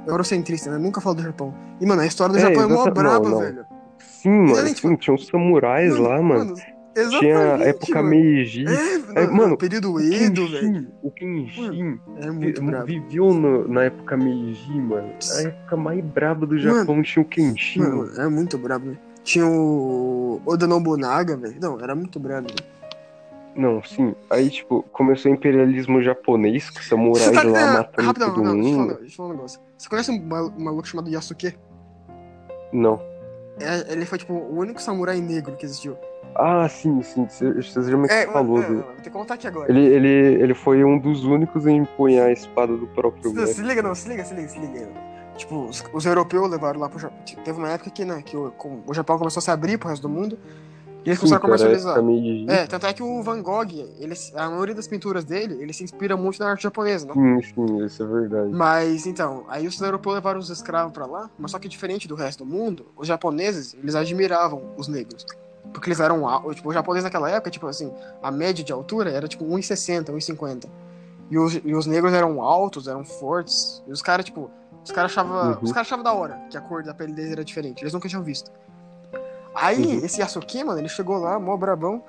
[SPEAKER 1] eurocentrista, né? Nunca falo do Japão. E, mano, a história do
[SPEAKER 2] É,
[SPEAKER 1] Japão é mó braba,
[SPEAKER 2] não, não.
[SPEAKER 1] velho.
[SPEAKER 2] Sim, mano, sim, tinha uns samurais lá, mano.
[SPEAKER 1] Exatamente,
[SPEAKER 2] Tinha a época
[SPEAKER 1] mano.
[SPEAKER 2] Meiji.
[SPEAKER 1] É,
[SPEAKER 2] É,
[SPEAKER 1] mano,
[SPEAKER 2] mano,
[SPEAKER 1] período Edo, velho.
[SPEAKER 2] o Kenshin
[SPEAKER 1] É muito brabo.
[SPEAKER 2] viveu no- na época Meiji, mano. A época mais braba do Japão tinha o Kenshin.
[SPEAKER 1] Mano, é muito brabo, né? Tinha o Oda Nobunaga, velho. Não, era muito brabo. velho.
[SPEAKER 2] Não, sim. Aí, tipo, começou o imperialismo japonês, com samurais
[SPEAKER 1] tá-
[SPEAKER 2] lá
[SPEAKER 1] é,
[SPEAKER 2] matando
[SPEAKER 1] rapidão,
[SPEAKER 2] todo
[SPEAKER 1] não, deixa eu, falar,
[SPEAKER 2] mundo.
[SPEAKER 1] deixa eu falar um negócio. Você conhece um um maluco chamado Yasuke?
[SPEAKER 2] Não.
[SPEAKER 1] É, ele foi, tipo, o único samurai negro que existiu.
[SPEAKER 2] Ah, sim, sim. Você já me
[SPEAKER 1] É,
[SPEAKER 2] falou
[SPEAKER 1] não, vou ter que contar aqui agora.
[SPEAKER 2] Ele, ele, ele foi um dos únicos a empunhar a espada do próprio
[SPEAKER 1] Se, se liga, não, se liga, se liga, se liga. Tipo, os, os europeus levaram lá pro Japão. Teve uma época que, né, que o, com- o Japão começou a se abrir pro resto do mundo. E eles começaram a comercializar. É, tanto é que o Van Gogh, ele, a maioria das pinturas dele, ele se inspira muito na arte japonesa, né?
[SPEAKER 2] Sim, sim, isso é verdade.
[SPEAKER 1] Mas então, aí os europeus levaram os escravos pra lá, mas só que diferente do resto do mundo, os japoneses, eles admiravam os negros. Porque eles eram al- tipo, o japonês naquela época, tipo assim, a média de altura era tipo 1,60, 1,50. E os, e os negros eram altos, eram fortes. E os caras, tipo, os caras achavam.
[SPEAKER 2] Uhum.
[SPEAKER 1] Os caras achavam da hora que a cor da pele deles era diferente. Eles nunca tinham visto. Aí,
[SPEAKER 2] Uhum.
[SPEAKER 1] esse Yasuke, mano, ele chegou lá, mó brabão.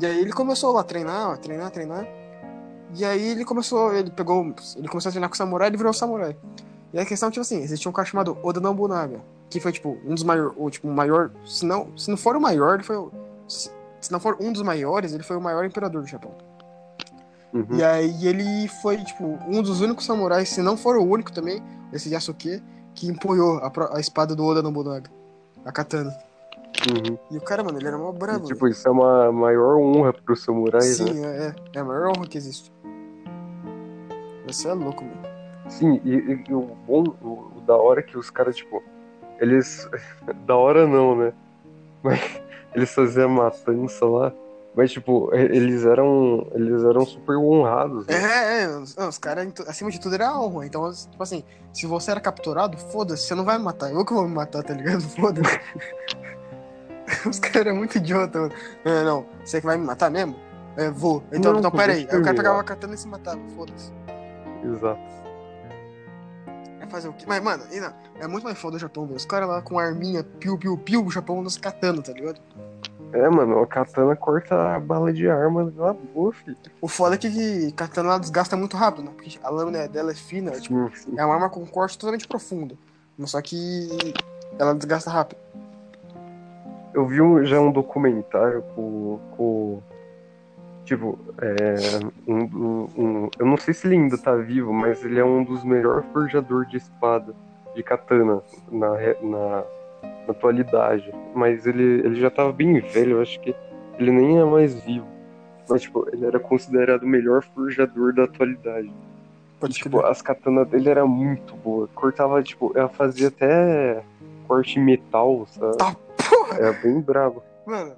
[SPEAKER 1] E aí ele começou lá a treinar, a treinar, treinar. E aí ele começou, ele pegou, ele começou a treinar com o samurai, ele virou samurai. E a questão, tipo assim, existia um cara chamado Oda Nobunaga, que foi, tipo, um dos maiores, ou, tipo, o maior, se não, se não for o maior, ele foi, se, se não for um dos maiores, ele foi o maior imperador do Japão.
[SPEAKER 2] Uhum.
[SPEAKER 1] E aí ele foi, tipo, um dos únicos samurais, se não for o único também, esse Yasuke, que empunhou a, pro- a espada do Oda Nobunaga, a katana.
[SPEAKER 2] Uhum.
[SPEAKER 1] E o cara, mano, ele era mó
[SPEAKER 2] E,
[SPEAKER 1] brabo.
[SPEAKER 2] tipo, isso é uma maior honra pros samurais, né?
[SPEAKER 1] Sim, é, é, é a maior honra que existe. Você é louco, mano.
[SPEAKER 2] Sim, e, e- e o bom, o, o da hora é que os caras, tipo, eles. <laughs> da hora não, né? Mas <laughs> eles faziam matança lá. Mas, tipo, eles eram. Eles eram super honrados. né?
[SPEAKER 1] É, é, os, os caras, acima de tudo, era honra. Então, tipo assim, se você era capturado, foda-se, você não vai me matar. Eu que vou me matar, tá ligado? <laughs> Foda-se. os caras eram muito idiota, mano. Não, não, você que vai me matar mesmo? É, vou. Então,
[SPEAKER 2] Não,
[SPEAKER 1] então
[SPEAKER 2] pô,
[SPEAKER 1] pera aí. o
[SPEAKER 2] eu
[SPEAKER 1] cara pegava a katana e se matava, foda-se.
[SPEAKER 2] Exato.
[SPEAKER 1] Fazer o quê? Mas, mano, não, é muito mais foda o Japão, velho. Os caras lá com arminha, piu, piu, piu, o Japão nos katana, tá ligado?
[SPEAKER 2] É, mano, a katana corta a bala de arma na boa, filho.
[SPEAKER 1] O foda é que katana ela desgasta muito rápido, né? Porque a lâmina dela é fina, é, tipo,
[SPEAKER 2] Sim.
[SPEAKER 1] É uma arma com corte totalmente profundo. Só que ela desgasta rápido.
[SPEAKER 2] Eu vi um- já um documentário com. com tipo, é. Um, um- eu não sei se ele ainda tá vivo, mas ele é um dos melhores forjadores de espada, de katana, na, na, na atualidade. Mas ele, ele já tava bem velho, eu acho que ele nem é mais vivo. Mas, tipo, ele era considerado o melhor forjador da atualidade.
[SPEAKER 1] Pode
[SPEAKER 2] Tipo,
[SPEAKER 1] crer.
[SPEAKER 2] as katanas dele era muito boa. Cortava, tipo, ela fazia até corte metal, sabe?
[SPEAKER 1] Tá, porra!
[SPEAKER 2] Era bem bravo.
[SPEAKER 1] Mano,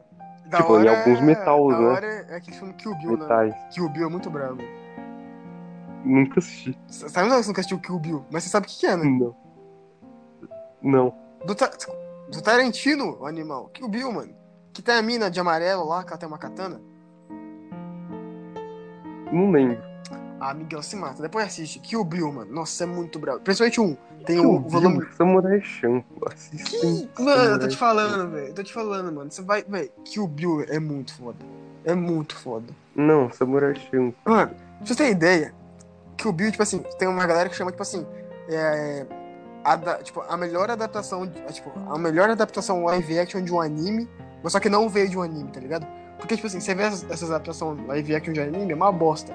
[SPEAKER 1] da
[SPEAKER 2] Tipo, em
[SPEAKER 1] hora
[SPEAKER 2] alguns
[SPEAKER 1] é-
[SPEAKER 2] metais,
[SPEAKER 1] da
[SPEAKER 2] né?
[SPEAKER 1] hora é aquele filme Kill Bill, né?
[SPEAKER 2] Metais.
[SPEAKER 1] Kill Bill é muito bravo.
[SPEAKER 2] Nunca assisti.
[SPEAKER 1] Sabe não, você nunca assistiu Kill Bill? Mas você sabe o que que é, né?
[SPEAKER 2] Não. Não.
[SPEAKER 1] Do, Ta- do Tarantino, o animal. Kill Bill, mano. Que tem a mina de amarelo lá, que ela tem uma katana.
[SPEAKER 2] Não lembro.
[SPEAKER 1] Ah, Miguel se mata. Depois assiste. Kill Bill, mano. Nossa, é muito bravo. Principalmente um. Tem o
[SPEAKER 2] Bill,
[SPEAKER 1] volume.
[SPEAKER 2] Samurai Champloo. Assistem.
[SPEAKER 1] Que... Mano, eu tô te falando, velho. Tô te falando, mano. Você vai. Velho, Kill Bill é muito foda. É muito foda.
[SPEAKER 2] Não, Samurai Champloo.
[SPEAKER 1] Mano, pra você ter ideia, Kill Bill, tipo assim, tem uma galera que chama, tipo assim. É. ada- tipo, a melhor adaptação. é, tipo, a melhor adaptação live action de um anime, mas só que não veio de um anime, tá ligado? Porque, tipo assim, você vê essas, essas adaptações live action de anime, é uma bosta.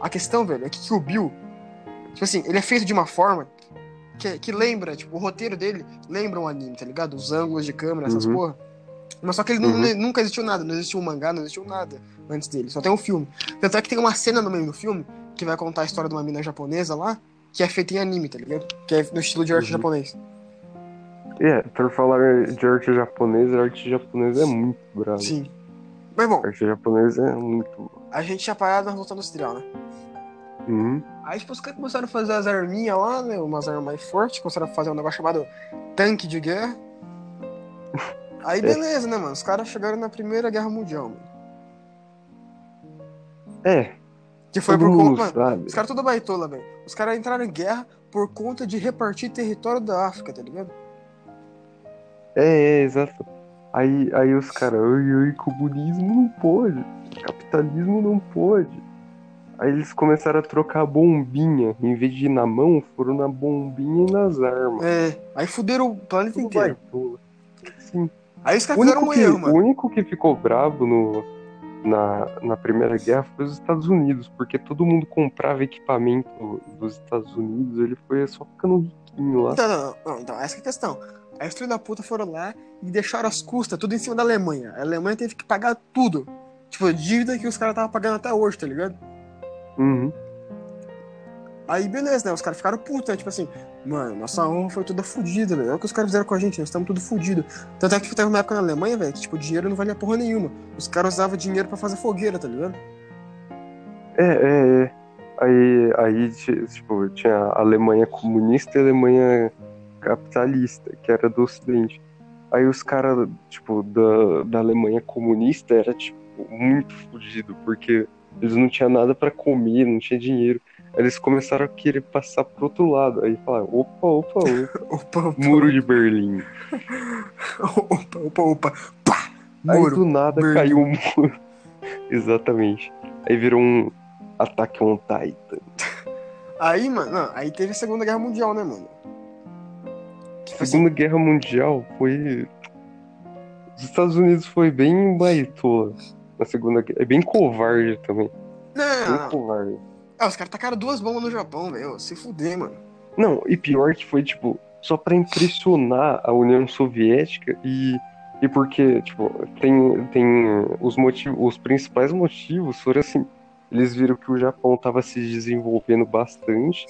[SPEAKER 1] A questão, velho, é que Kill Bill, tipo assim, ele é feito de uma forma que, que lembra, tipo, o roteiro dele lembra um anime, tá ligado? Os ângulos de câmera, essas
[SPEAKER 2] Uhum.
[SPEAKER 1] porra. Mas só que ele
[SPEAKER 2] Uhum.
[SPEAKER 1] nunca existiu nada, não existiu um mangá, não existiu nada antes dele, só tem um filme. Tanto é que tem uma cena no meio do filme que vai contar a história de uma mina japonesa lá, que é feita em anime, tá ligado? Que é no estilo de arte
[SPEAKER 2] Uhum.
[SPEAKER 1] japonês.
[SPEAKER 2] É, por falar de arte japonesa, a arte japonesa é muito brava.
[SPEAKER 1] Sim. Mas bom,
[SPEAKER 2] A arte japonesa é muito.
[SPEAKER 1] a gente tinha parado na Revolução Industrial, né?
[SPEAKER 2] Uhum.
[SPEAKER 1] Aí, tipo, os caras começaram a fazer as arminhas lá, né? Umas armas mais fortes, começaram a fazer um negócio chamado tanque de guerra. <laughs> Aí, beleza, né, mano? Os caras chegaram na Primeira Guerra Mundial, mano.
[SPEAKER 2] É,
[SPEAKER 1] Que foi por conta. Mano, os caras tudo baitola, velho. Os caras entraram em guerra por conta de repartir território da África, tá ligado?
[SPEAKER 2] É, é, exato. Aí, aí os caras, ai, ai, comunismo não pode, capitalismo não pode. Aí eles começaram a trocar bombinha. Em vez de ir na mão, foram na bombinha e nas armas.
[SPEAKER 1] É. Aí fuderam o planeta
[SPEAKER 2] Tudo
[SPEAKER 1] inteiro.
[SPEAKER 2] baitola. Sim.
[SPEAKER 1] Aí os
[SPEAKER 2] O
[SPEAKER 1] caras fizeram um
[SPEAKER 2] que,
[SPEAKER 1] erro,
[SPEAKER 2] o
[SPEAKER 1] mano.
[SPEAKER 2] único que ficou bravo no, na, na Primeira Guerra foi os Estados Unidos, porque todo mundo comprava equipamento dos Estados Unidos, ele foi só ficando riquinho lá.
[SPEAKER 1] Então, não, não, não, então, essa é a questão. Aí os filhos da puta foram lá e deixaram as custas tudo em cima da Alemanha. A Alemanha teve que pagar tudo. Tipo, dívida que os caras estavam pagando até hoje, tá ligado?
[SPEAKER 2] Uhum.
[SPEAKER 1] Aí beleza, né? Os caras ficaram putos, né? Tipo assim, mano, nossa honra foi toda fodida, velho. Olha o que os caras fizeram com a gente, nós estamos tudo fodidos. Tanto é que teve uma época na Alemanha, velho, que tipo, dinheiro não valia porra nenhuma. Os caras usavam dinheiro pra fazer fogueira, tá ligado?
[SPEAKER 2] É, é, é. Aí, aí, ti- tipo, tinha a Alemanha comunista e a Alemanha capitalista, que era do Ocidente. Aí os caras, tipo, da, da Alemanha comunista era, tipo, muito fodido, porque eles não tinham nada pra comer, não tinha dinheiro. Aí eles começaram a querer passar pro outro lado. Aí falaram, opa, opa, opa, <laughs>
[SPEAKER 1] Opa, opa,
[SPEAKER 2] muro de Berlim. <laughs>
[SPEAKER 1] opa, opa, opa, pá!
[SPEAKER 2] Aí
[SPEAKER 1] Muro.
[SPEAKER 2] do nada
[SPEAKER 1] Berlim.
[SPEAKER 2] caiu um muro. <laughs> Exatamente. Aí virou um Attack on Titan.
[SPEAKER 1] Aí, mano, não, aí teve a Segunda Guerra Mundial, né, mano?
[SPEAKER 2] Segunda Guerra Mundial foi. Os Estados Unidos foi bem baitola na Segunda Guerra. É bem covarde também.
[SPEAKER 1] Não,
[SPEAKER 2] Bem covarde.
[SPEAKER 1] Ah, os caras tacaram duas bombas no Japão, velho. Se fuder, mano.
[SPEAKER 2] Não, e pior que foi, tipo, só pra impressionar a União Soviética e. E porque, tipo, tem, tem os motivos, os principais motivos foram assim, eles viram que o Japão tava se desenvolvendo bastante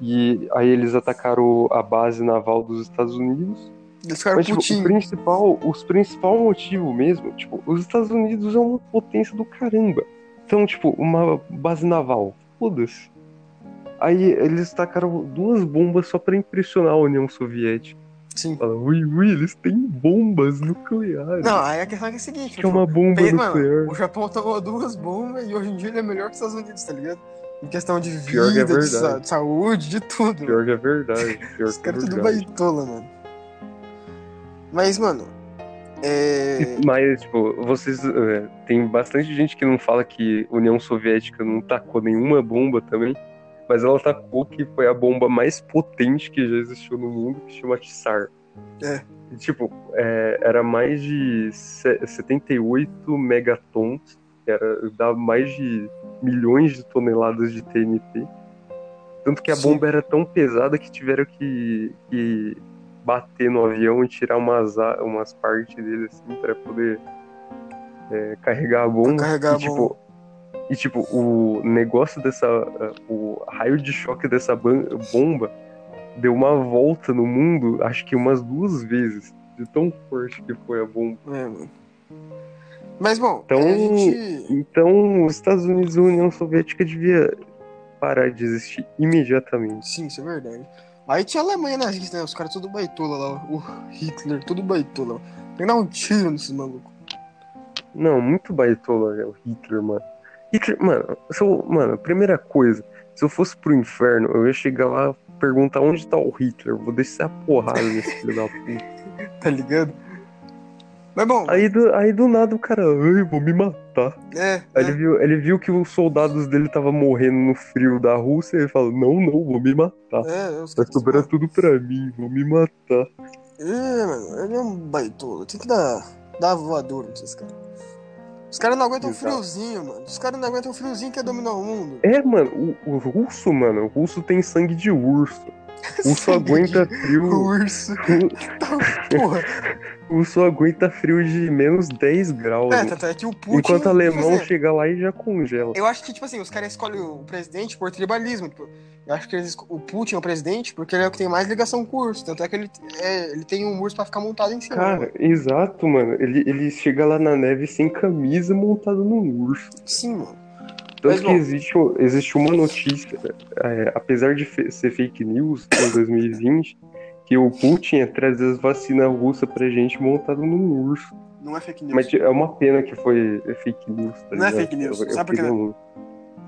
[SPEAKER 2] e aí eles atacaram a base naval dos Estados Unidos
[SPEAKER 1] Eles ficaram
[SPEAKER 2] Mas, tipo, o principal, os principal motivo mesmo, tipo, os Estados Unidos é uma potência do caramba. Então, tipo, uma base naval, foda-se. Aí eles tacaram duas bombas só pra impressionar a União Soviética.
[SPEAKER 1] Sim.
[SPEAKER 2] Fala, ui, ui, eles têm bombas nucleares.
[SPEAKER 1] Não, aí a questão é, que é a seguinte,
[SPEAKER 2] que é uma bomba
[SPEAKER 1] Pe-
[SPEAKER 2] nuclear.
[SPEAKER 1] Mano, o Japão tomou duas bombas e hoje em dia ele é melhor que os Estados Unidos, tá ligado? Em questão de vida,
[SPEAKER 2] Pior que é
[SPEAKER 1] de, saúde, de tudo.
[SPEAKER 2] Pior que é verdade. <laughs> Pior
[SPEAKER 1] Os
[SPEAKER 2] é
[SPEAKER 1] caras tudo
[SPEAKER 2] verdade.
[SPEAKER 1] baitola, mano. Mas, mano, é...
[SPEAKER 2] Mas, tipo, vocês. é, tem bastante gente que não fala que União Soviética não tacou nenhuma bomba também. Mas ela tacou que foi a bomba mais potente que já existiu no mundo, que chama Tsar.
[SPEAKER 1] É.
[SPEAKER 2] E, tipo, é, era mais de se- 78 megatons, que era, dá mais de milhões de toneladas de TNT. Tanto que a
[SPEAKER 1] Sim.
[SPEAKER 2] bomba era tão pesada que tiveram que, que bater no avião e tirar umas, umas partes dele assim para poder é, carregar a bomba.
[SPEAKER 1] carregar
[SPEAKER 2] e,
[SPEAKER 1] a
[SPEAKER 2] tipo,
[SPEAKER 1] bomba.
[SPEAKER 2] e tipo, o negócio dessa. O raio de choque dessa bomba deu uma volta no mundo, acho que umas duas vezes. De tão forte que foi a bomba.
[SPEAKER 1] É, mano. Mas, bom,
[SPEAKER 2] Então-
[SPEAKER 1] a gente...
[SPEAKER 2] Então, os Estados Unidos e a União Soviética devia parar de existir imediatamente.
[SPEAKER 1] Sim, isso é verdade. Aí tinha a Alemanha nazista, né? Os caras tudo baitola lá, o Hitler, tudo baitola. Tem que dar um tiro nesses malucos.
[SPEAKER 2] Não, muito baitola é o Hitler, mano. Hitler, mano, se eu, mano, primeira coisa, se eu fosse pro inferno, eu ia chegar lá perguntar onde tá o Hitler. Vou descer a porrada nesse filho da puta. <laughs>
[SPEAKER 1] Tá ligado? Mas bom.
[SPEAKER 2] Aí do, aí do nada o cara, ai, vou me matar.
[SPEAKER 1] É.
[SPEAKER 2] Aí
[SPEAKER 1] é.
[SPEAKER 2] ele, viu, ele viu que os soldados dele estavam morrendo no frio da Rússia e ele falou: Não, não, vou me matar.
[SPEAKER 1] É,
[SPEAKER 2] Vai
[SPEAKER 1] caras-
[SPEAKER 2] sobrar tudo pra mim, vou me matar.
[SPEAKER 1] É, mano, ele é um baitola. Tem que dar, dar voador nesses caras. Os caras não aguentam
[SPEAKER 2] Exato.
[SPEAKER 1] friozinho, mano. Os caras não aguentam friozinho que é dominar o mundo.
[SPEAKER 2] É, mano, o, o russo, mano, o russo tem sangue de urso. <laughs> O russo
[SPEAKER 1] Sangue
[SPEAKER 2] aguenta frio.
[SPEAKER 1] Urso. <laughs> Tá, porra.
[SPEAKER 2] O urso aguenta frio de menos 10 graus.
[SPEAKER 1] É, tanto é que o Putin.
[SPEAKER 2] enquanto o alemão
[SPEAKER 1] dizer,
[SPEAKER 2] chega lá e já congela.
[SPEAKER 1] Eu acho que, tipo assim, os caras escolhem o presidente por tribalismo. Eu acho que eles, o Putin é o presidente porque ele é o que tem mais ligação com o urso. Tanto é que ele, é, ele tem um urso pra ficar montado em cima.
[SPEAKER 2] Cara, exato, mano. Ele, ele chega lá na neve sem camisa montado num urso.
[SPEAKER 1] Sim, mano.
[SPEAKER 2] Tanto
[SPEAKER 1] Mas,
[SPEAKER 2] que
[SPEAKER 1] bom.
[SPEAKER 2] existe, existe uma notícia, é, apesar de ser fake news em 2020, que o Putin ia trazer as vacinas russas pra gente montado num urso.
[SPEAKER 1] Não é fake news.
[SPEAKER 2] Mas é uma pena que foi fake news. Tá
[SPEAKER 1] Não é
[SPEAKER 2] ligado?
[SPEAKER 1] fake news,
[SPEAKER 2] Eu-
[SPEAKER 1] sabe por quê?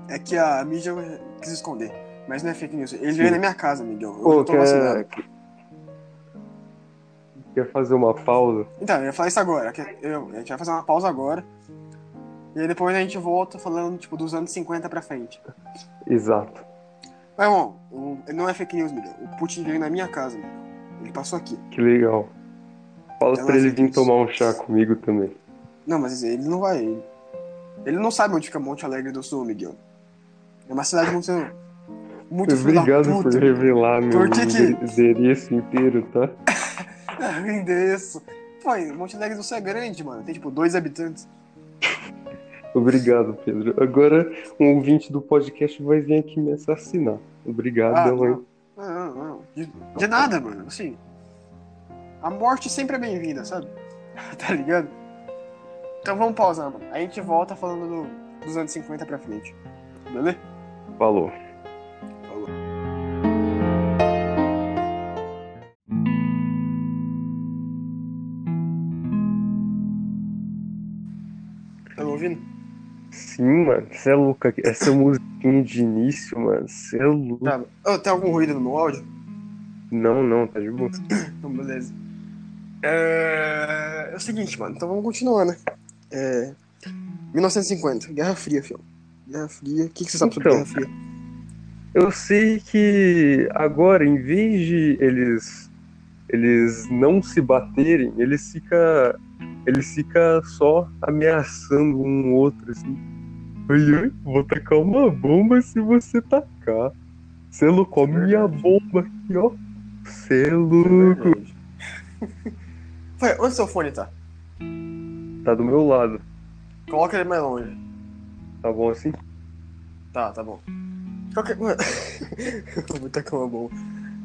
[SPEAKER 1] É que a mídia quis esconder. Mas não é fake news. Ele
[SPEAKER 2] Sim.
[SPEAKER 1] veio na minha casa, Miguel. Eu
[SPEAKER 2] Pô,
[SPEAKER 1] tô vacinado.
[SPEAKER 2] quer... quer fazer uma pausa?
[SPEAKER 1] Então, eu ia falar isso agora. Eu, a gente vai fazer uma pausa agora. E aí depois a gente volta falando, tipo, dos anos 50 pra frente.
[SPEAKER 2] Exato.
[SPEAKER 1] Mas, bom, não é fake news, Miguel. O Putin veio na minha casa, Miguel. Ele passou aqui.
[SPEAKER 2] Que legal. Fala
[SPEAKER 1] Ela
[SPEAKER 2] pra ele
[SPEAKER 1] fez
[SPEAKER 2] vir tomar um chá comigo também.
[SPEAKER 1] Não, mas ele não vai. Ele, ele não sabe onde fica Monte Alegre do Sul, Miguel. É uma cidade muito. Muito
[SPEAKER 2] Obrigado
[SPEAKER 1] puta.
[SPEAKER 2] por revelar meu
[SPEAKER 1] Por que que-
[SPEAKER 2] endereço inteiro, tá? <laughs>
[SPEAKER 1] O endereço. Pô, Monte Alegre do Sul é grande, mano. Tem tipo dois habitantes. <laughs>
[SPEAKER 2] Obrigado, Pedro. Agora um ouvinte do podcast vai vir aqui me assassinar. Obrigado,
[SPEAKER 1] Ah,
[SPEAKER 2] mãe.
[SPEAKER 1] Não. Não, não, não. De, de nada, mano. Assim. A morte sempre é bem-vinda, sabe? <laughs> tá ligado? Então vamos pausar, mano. Aí a gente volta falando do- dos anos 50 pra frente. Beleza?
[SPEAKER 2] Falou.
[SPEAKER 1] Falou. Tá me ouvindo?
[SPEAKER 2] Sim, mano. Você é louco. aqui. Essa musiquinha de início, mano. Você é louco.
[SPEAKER 1] Tá. Ô, tem algum ruído no meu áudio?
[SPEAKER 2] Não, não, tá de boa. <coughs>
[SPEAKER 1] Então, beleza. É... é o seguinte, mano. Então vamos continuar, né? É... 1950, Guerra Fria, filho. Guerra Fria. O que, que você sabe sobre
[SPEAKER 2] Então.
[SPEAKER 1] Guerra Fria?
[SPEAKER 2] Eu sei que agora, em vez de eles eles não se baterem, eles fica eles fica só ameaçando um outro assim. Ai, ai, vou tacar uma bomba se você tacar. É louco, ó, minha bomba aqui, ó. Cê é louco.
[SPEAKER 1] Vai, onde seu fone tá?
[SPEAKER 2] Tá do meu lado.
[SPEAKER 1] Coloca ele mais longe.
[SPEAKER 2] Tá bom assim?
[SPEAKER 1] Tá, tá bom. Qualquer... Mano... <laughs> Eu vou tacar uma bomba.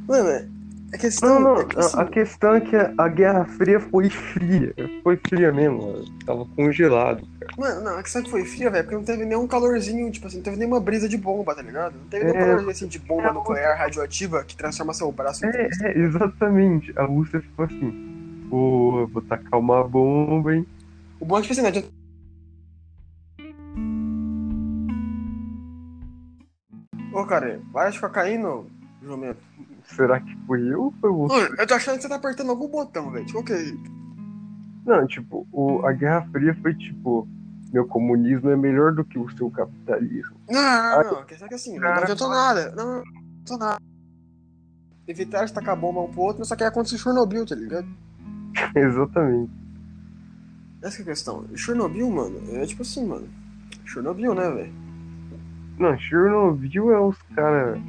[SPEAKER 1] Mano, é a questão...
[SPEAKER 2] Não, não,
[SPEAKER 1] é que, assim,
[SPEAKER 2] a a questão é que a a Guerra Fria foi fria. Foi fria mesmo, mano. Tava congelado.
[SPEAKER 1] Mano, não, a questão é que foi fria, velho, porque não teve nenhum calorzinho, tipo assim, não teve nenhuma brisa de bomba, tá ligado? Não teve nenhum
[SPEAKER 2] É.
[SPEAKER 1] calorzinho assim de bomba nuclear radioativa que transforma seu braço em
[SPEAKER 2] É, é, exatamente. A Rússia ficou assim. Pô, vou tacar uma bomba, hein?
[SPEAKER 1] O bom é que, tipo assim, não adianta... Ô, cara, para de ficar caindo, Jumento.
[SPEAKER 2] Será que fui eu ou foi você?
[SPEAKER 1] Mano, eu tô achando que você tá apertando algum botão, velho. Tipo, ok.
[SPEAKER 2] Não, tipo, o, a Guerra Fria foi tipo. Meu comunismo é melhor do que o seu capitalismo.
[SPEAKER 1] Não, não, não, não. Quer dizer que assim, não adiantou nada. Não, não adiantou nada. Evitaram de tacar bomba um pro outro, só que ia acontecer em Chernobyl, tá ligado? <laughs>
[SPEAKER 2] Exatamente.
[SPEAKER 1] Essa que é a questão. Chernobyl, mano, é tipo assim, mano. Chernobyl, né, velho?
[SPEAKER 2] Não, Chernobyl é os cara.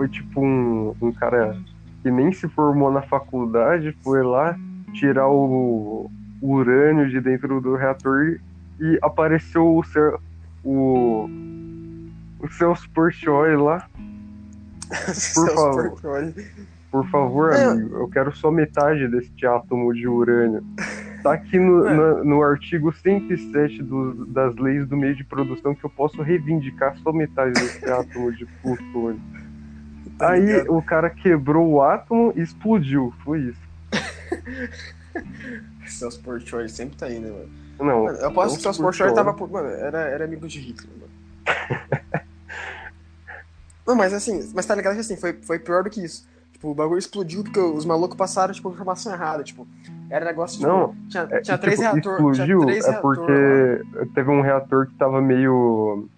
[SPEAKER 2] Foi tipo um, um cara que nem se formou na faculdade, foi lá tirar o, o urânio de dentro do reator e apareceu o seu. O. O Celso Portioli lá. <laughs>
[SPEAKER 1] Celso
[SPEAKER 2] favor. Por favor,
[SPEAKER 1] É.
[SPEAKER 2] amigo, eu quero só metade deste átomo de urânio. Tá aqui no,
[SPEAKER 1] É.
[SPEAKER 2] na- no artigo 107 do- das leis do meio de produção que eu posso reivindicar só metade desse átomo de plutônio.
[SPEAKER 1] Tá
[SPEAKER 2] Aí
[SPEAKER 1] ligado?
[SPEAKER 2] o cara quebrou o átomo e explodiu. Foi isso. <laughs>
[SPEAKER 1] Celso Portioli sempre tá aí, né, mano?
[SPEAKER 2] Não,
[SPEAKER 1] Mano, eu aposto que o Celso
[SPEAKER 2] Portioli.
[SPEAKER 1] Tava. por- Mano, era, era amigo de Hitler, mano. <laughs> Não, mas assim, mas tá ligado que assim, foi, foi pior do que isso. Tipo, o bagulho explodiu porque os malucos passaram, tipo, informação errada. Tipo, era negócio de.
[SPEAKER 2] Não,
[SPEAKER 1] tinha,
[SPEAKER 2] É,
[SPEAKER 1] tinha
[SPEAKER 2] e,
[SPEAKER 1] três
[SPEAKER 2] tipo,
[SPEAKER 1] reatores.
[SPEAKER 2] explodiu
[SPEAKER 1] tinha três
[SPEAKER 2] é
[SPEAKER 1] reator lá.
[SPEAKER 2] porque teve um reator que tava meio.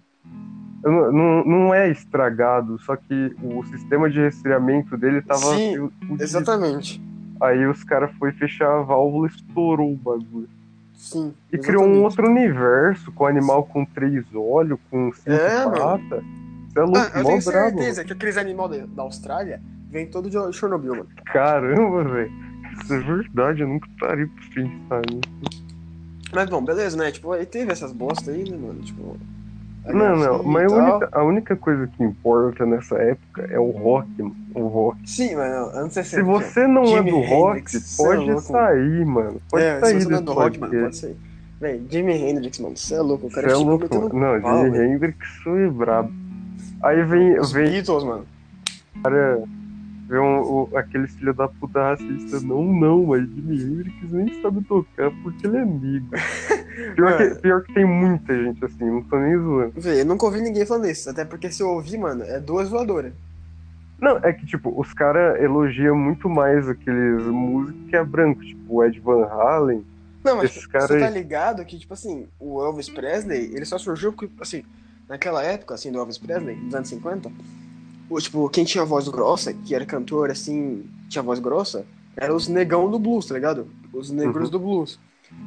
[SPEAKER 2] Não, não, não é estragado, só que o sistema de resfriamento dele tava.
[SPEAKER 1] Sim,
[SPEAKER 2] fudido.
[SPEAKER 1] Exatamente.
[SPEAKER 2] Aí os caras foram fechar a válvula e estourou o bagulho.
[SPEAKER 1] Sim.
[SPEAKER 2] E criou um outro universo, com animal com três olhos, com cinco
[SPEAKER 1] É,
[SPEAKER 2] patas. Você é louco,
[SPEAKER 1] Ah, eu tenho
[SPEAKER 2] brabo.
[SPEAKER 1] certeza que aqueles animais da, Austrália vêm todo de Chernobyl, mano.
[SPEAKER 2] Caramba, velho. Isso é verdade, eu nunca parei pra pensar nisso.
[SPEAKER 1] Mas bom, beleza, né? Tipo, aí teve essas bosta aí, né, mano? Tipo.
[SPEAKER 2] Não, não,
[SPEAKER 1] fria
[SPEAKER 2] mas a única, a única coisa que importa nessa época é o rock, mano. O rock.
[SPEAKER 1] Sim, mas não, anos 60.
[SPEAKER 2] Se você não
[SPEAKER 1] Jimi
[SPEAKER 2] é do rock,
[SPEAKER 1] Hendrix, cê é
[SPEAKER 2] pode
[SPEAKER 1] louco.
[SPEAKER 2] sair, mano. Pode
[SPEAKER 1] é,
[SPEAKER 2] sair
[SPEAKER 1] se você não é do rock, mano, pode ser. Véi, Jimi Hendrix, mano, você é louco, o
[SPEAKER 2] Cê
[SPEAKER 1] cara
[SPEAKER 2] é
[SPEAKER 1] tipo,
[SPEAKER 2] louco, mano. Não,
[SPEAKER 1] pau,
[SPEAKER 2] Jimi. Hendrix foi brabo. Aí vem,
[SPEAKER 1] Os
[SPEAKER 2] vem,
[SPEAKER 1] Beatles, mano.
[SPEAKER 2] Vem um, o- aquele filho da puta racista. Não, não, mas Jimi Hendrix nem sabe tocar porque ele é amigo. <laughs> Pior que,
[SPEAKER 1] Mano.
[SPEAKER 2] pior que tem muita gente assim, não tô nem zoando.
[SPEAKER 1] Véi, eu nunca ouvi ninguém falando isso, até porque se eu ouvir, mano, é duas voadoras.
[SPEAKER 2] Não, é que, tipo, os caras elogiam muito mais aqueles músicos que é branco, tipo o Ed Van Halen.
[SPEAKER 1] Não, mas
[SPEAKER 2] Esses caras
[SPEAKER 1] você tá ligado que, tipo assim, o Elvis Presley, ele só surgiu porque, assim, naquela época, assim, do Elvis Presley, nos anos 50, o, tipo, quem tinha voz grossa, que era cantor, assim, tinha voz grossa, eram os negão do blues, tá ligado? Os negros
[SPEAKER 2] Uhum.
[SPEAKER 1] do blues.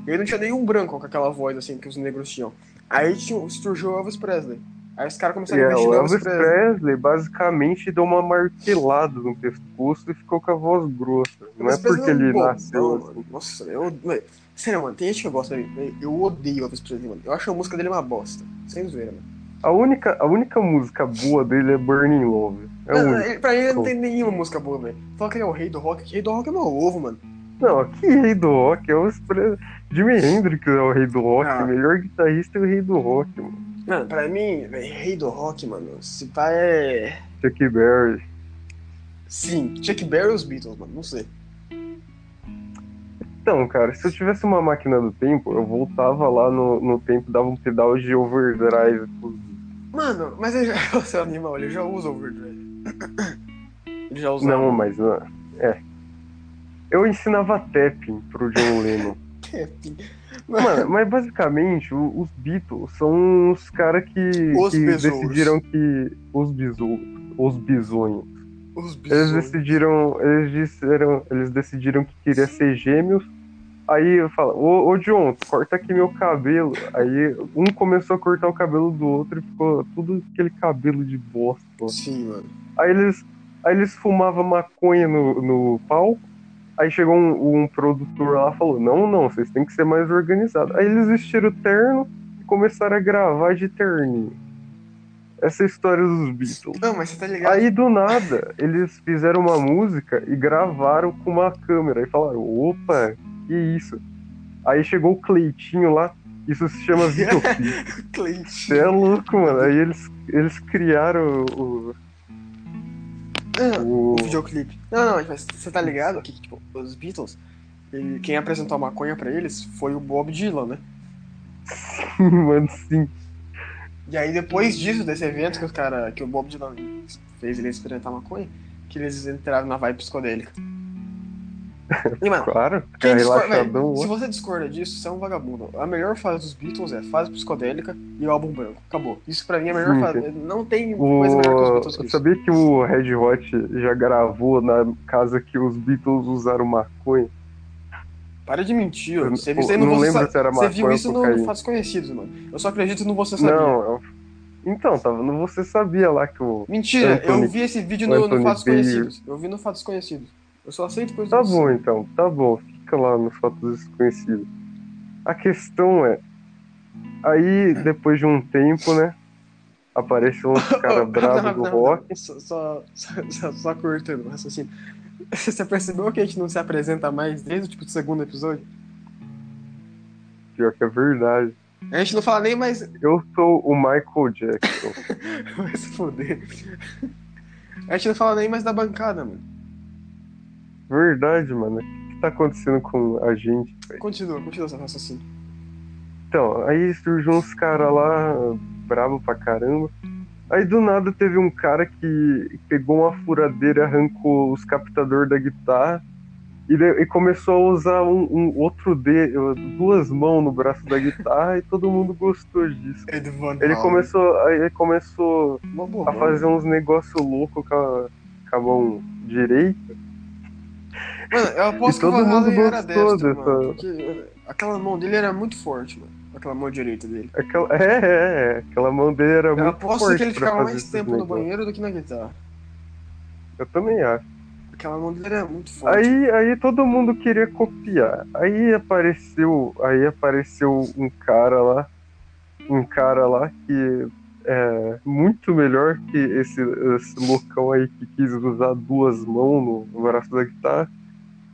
[SPEAKER 1] E aí não tinha nenhum branco com aquela voz, assim, que os negros tinham. Aí tinha, surgiu o Elvis Presley. Aí os caras começaram a
[SPEAKER 2] é,
[SPEAKER 1] investir
[SPEAKER 2] o
[SPEAKER 1] no Elvis
[SPEAKER 2] Elvis
[SPEAKER 1] Presley.
[SPEAKER 2] Presley basicamente deu uma martelada no pescoço e ficou com a voz grossa. Não é
[SPEAKER 1] Elvis
[SPEAKER 2] porque
[SPEAKER 1] é um
[SPEAKER 2] ele
[SPEAKER 1] bobão,
[SPEAKER 2] nasceu
[SPEAKER 1] mano.
[SPEAKER 2] assim.
[SPEAKER 1] Nossa, eu. mano, Sério, mano, tem gente que gosta dele. Eu odeio o Elvis Presley, mano. Eu acho a música dele uma bosta. Sem zoeira, mano.
[SPEAKER 2] A única, a única música boa dele é Burning Love. É
[SPEAKER 1] Não, pra ele não tem nenhuma música boa, velho. Fala que ele é o rei do rock. Rei do rock é meu ovo, mano.
[SPEAKER 2] Não, aqui rei do rock é o Jimi Hendrix é o rei do rock,
[SPEAKER 1] Ah.
[SPEAKER 2] o melhor guitarrista é o rei do rock, mano.
[SPEAKER 1] Mano, pra mim, velho, rei do rock, mano. Se pá é.
[SPEAKER 2] Chuck Berry.
[SPEAKER 1] Sim, Chuck Berry e os Beatles, mano. Não sei.
[SPEAKER 2] Então, cara, se eu tivesse uma máquina do tempo, eu voltava lá no, no tempo, dava um pedal de overdrive pros
[SPEAKER 1] Mano, mas ele já. Seu animal, ele já usa overdrive. <coughs> Ele já usa.
[SPEAKER 2] Não, mas. É. Eu ensinava tapping pro John Lennon. <coughs> Mano, mas basicamente o- os Beatles são os caras que,
[SPEAKER 1] Os
[SPEAKER 2] que decidiram que. Os besouros. Os bisonhos.
[SPEAKER 1] Os
[SPEAKER 2] Eles
[SPEAKER 1] bisões.
[SPEAKER 2] decidiram. Eles disseram. Eles decidiram que queria ser gêmeos. Aí eu falo, ô, ô John, corta aqui meu cabelo. Aí um começou a cortar o cabelo do outro e ficou tudo aquele cabelo de bosta.
[SPEAKER 1] Sim, mano.
[SPEAKER 2] Aí eles, aí eles fumavam maconha no, no palco. Aí chegou um, um produtor lá e falou: Não, não, vocês têm que ser mais organizados. Aí eles vestiram o terno e começaram a gravar de terninho. Essa é história dos Beatles.
[SPEAKER 1] Não, mas você tá ligado?
[SPEAKER 2] Aí do nada, eles fizeram uma música e gravaram com uma câmera. E falaram: Opa, que isso? Aí chegou o Cleitinho lá. Isso se chama <laughs> videoclipe.
[SPEAKER 1] Clint.
[SPEAKER 2] Você é louco, mano. Aí eles, eles criaram o,
[SPEAKER 1] Não,
[SPEAKER 2] o,
[SPEAKER 1] o videoclipe. Não, não, mas você tá ligado que, tipo, os Beatles, ele- quem apresentou a maconha pra eles foi o Bob Dylan, né? <laughs>
[SPEAKER 2] Mano, sim.
[SPEAKER 1] E aí depois disso, desse evento que os cara, que o Bob Dylan fez ele experimentar maconha, que eles entraram na vibe psicodélica. E, mano,
[SPEAKER 2] Claro,
[SPEAKER 1] discorda,
[SPEAKER 2] relaxadão.
[SPEAKER 1] véi, se você discorda disso, você é um vagabundo. A melhor fase dos Beatles é fase psicodélica e o álbum branco. Acabou. Isso pra mim é a melhor
[SPEAKER 2] Sim,
[SPEAKER 1] fase. Não tem coisa melhor que os Beatles que
[SPEAKER 2] O... Sabia que o Red Hot já gravou na casa que os Beatles usaram maconha?
[SPEAKER 1] Para de mentir,
[SPEAKER 2] Eu-
[SPEAKER 1] você no
[SPEAKER 2] não
[SPEAKER 1] Você
[SPEAKER 2] lembro
[SPEAKER 1] Sa-
[SPEAKER 2] se era
[SPEAKER 1] Você viu
[SPEAKER 2] maconha
[SPEAKER 1] isso no. Fatos Conhecidos, mano. Eu só acredito no Você Sabia.
[SPEAKER 2] Não, eu- então, tava no Você Sabia lá que o.
[SPEAKER 1] Mentira,
[SPEAKER 2] Anthony-
[SPEAKER 1] eu vi esse vídeo
[SPEAKER 2] o
[SPEAKER 1] no, no Fatos
[SPEAKER 2] Bayer.
[SPEAKER 1] Conhecidos. Eu vi no Fatos Conhecidos. Eu só aceito coisas
[SPEAKER 2] Tá bom então, tá bom, fica lá nos fatos desconhecidos. A questão é. Aí, depois de um tempo, né? Apareceu uns cara <coughs> bravo do rock.
[SPEAKER 1] Só, só, só, só cortando o raciocínio. <laughs> Você percebeu que a gente não se apresenta mais desde o tipo, do segundo episódio?
[SPEAKER 2] Pior que é verdade.
[SPEAKER 1] A gente não fala nem mais.
[SPEAKER 2] Eu sou o Michael Jackson. <laughs>
[SPEAKER 1] Vai se foder. A gente não fala nem mais da bancada, mano.
[SPEAKER 2] Verdade, mano. O que tá acontecendo com a gente? véi?
[SPEAKER 1] Continua, continua essa raciocínio.
[SPEAKER 2] Então, aí surgiu uns caras lá, bravo pra caramba. Aí do nada teve um cara que pegou uma furadeira, arrancou os captadores da guitarra e, e começou a usar um, um outro dedo, duas mãos no braço da guitarra e todo mundo gostou disso. Ele começou, ele começou a fazer uns negócios loucos com a, com a mão direita.
[SPEAKER 1] Mano, eu aposto
[SPEAKER 2] E
[SPEAKER 1] que o Van Halen era destro,
[SPEAKER 2] dessa-
[SPEAKER 1] mano. Porque aquela mão dele era muito forte, mano. Aquela mão direita dele.
[SPEAKER 2] Aquela, é, é, é, aquela mão dele era
[SPEAKER 1] Eu
[SPEAKER 2] muito
[SPEAKER 1] aposto
[SPEAKER 2] forte
[SPEAKER 1] que ele ficava mais tempo no banheiro do que na guitarra.
[SPEAKER 2] Eu também acho.
[SPEAKER 1] Aquela mão dele era muito forte.
[SPEAKER 2] Aí, aí todo mundo queria copiar. Aí apareceu, aí apareceu um cara lá, um cara lá que é muito melhor que esse, esse loucão aí que quis usar duas mãos no braço da guitarra.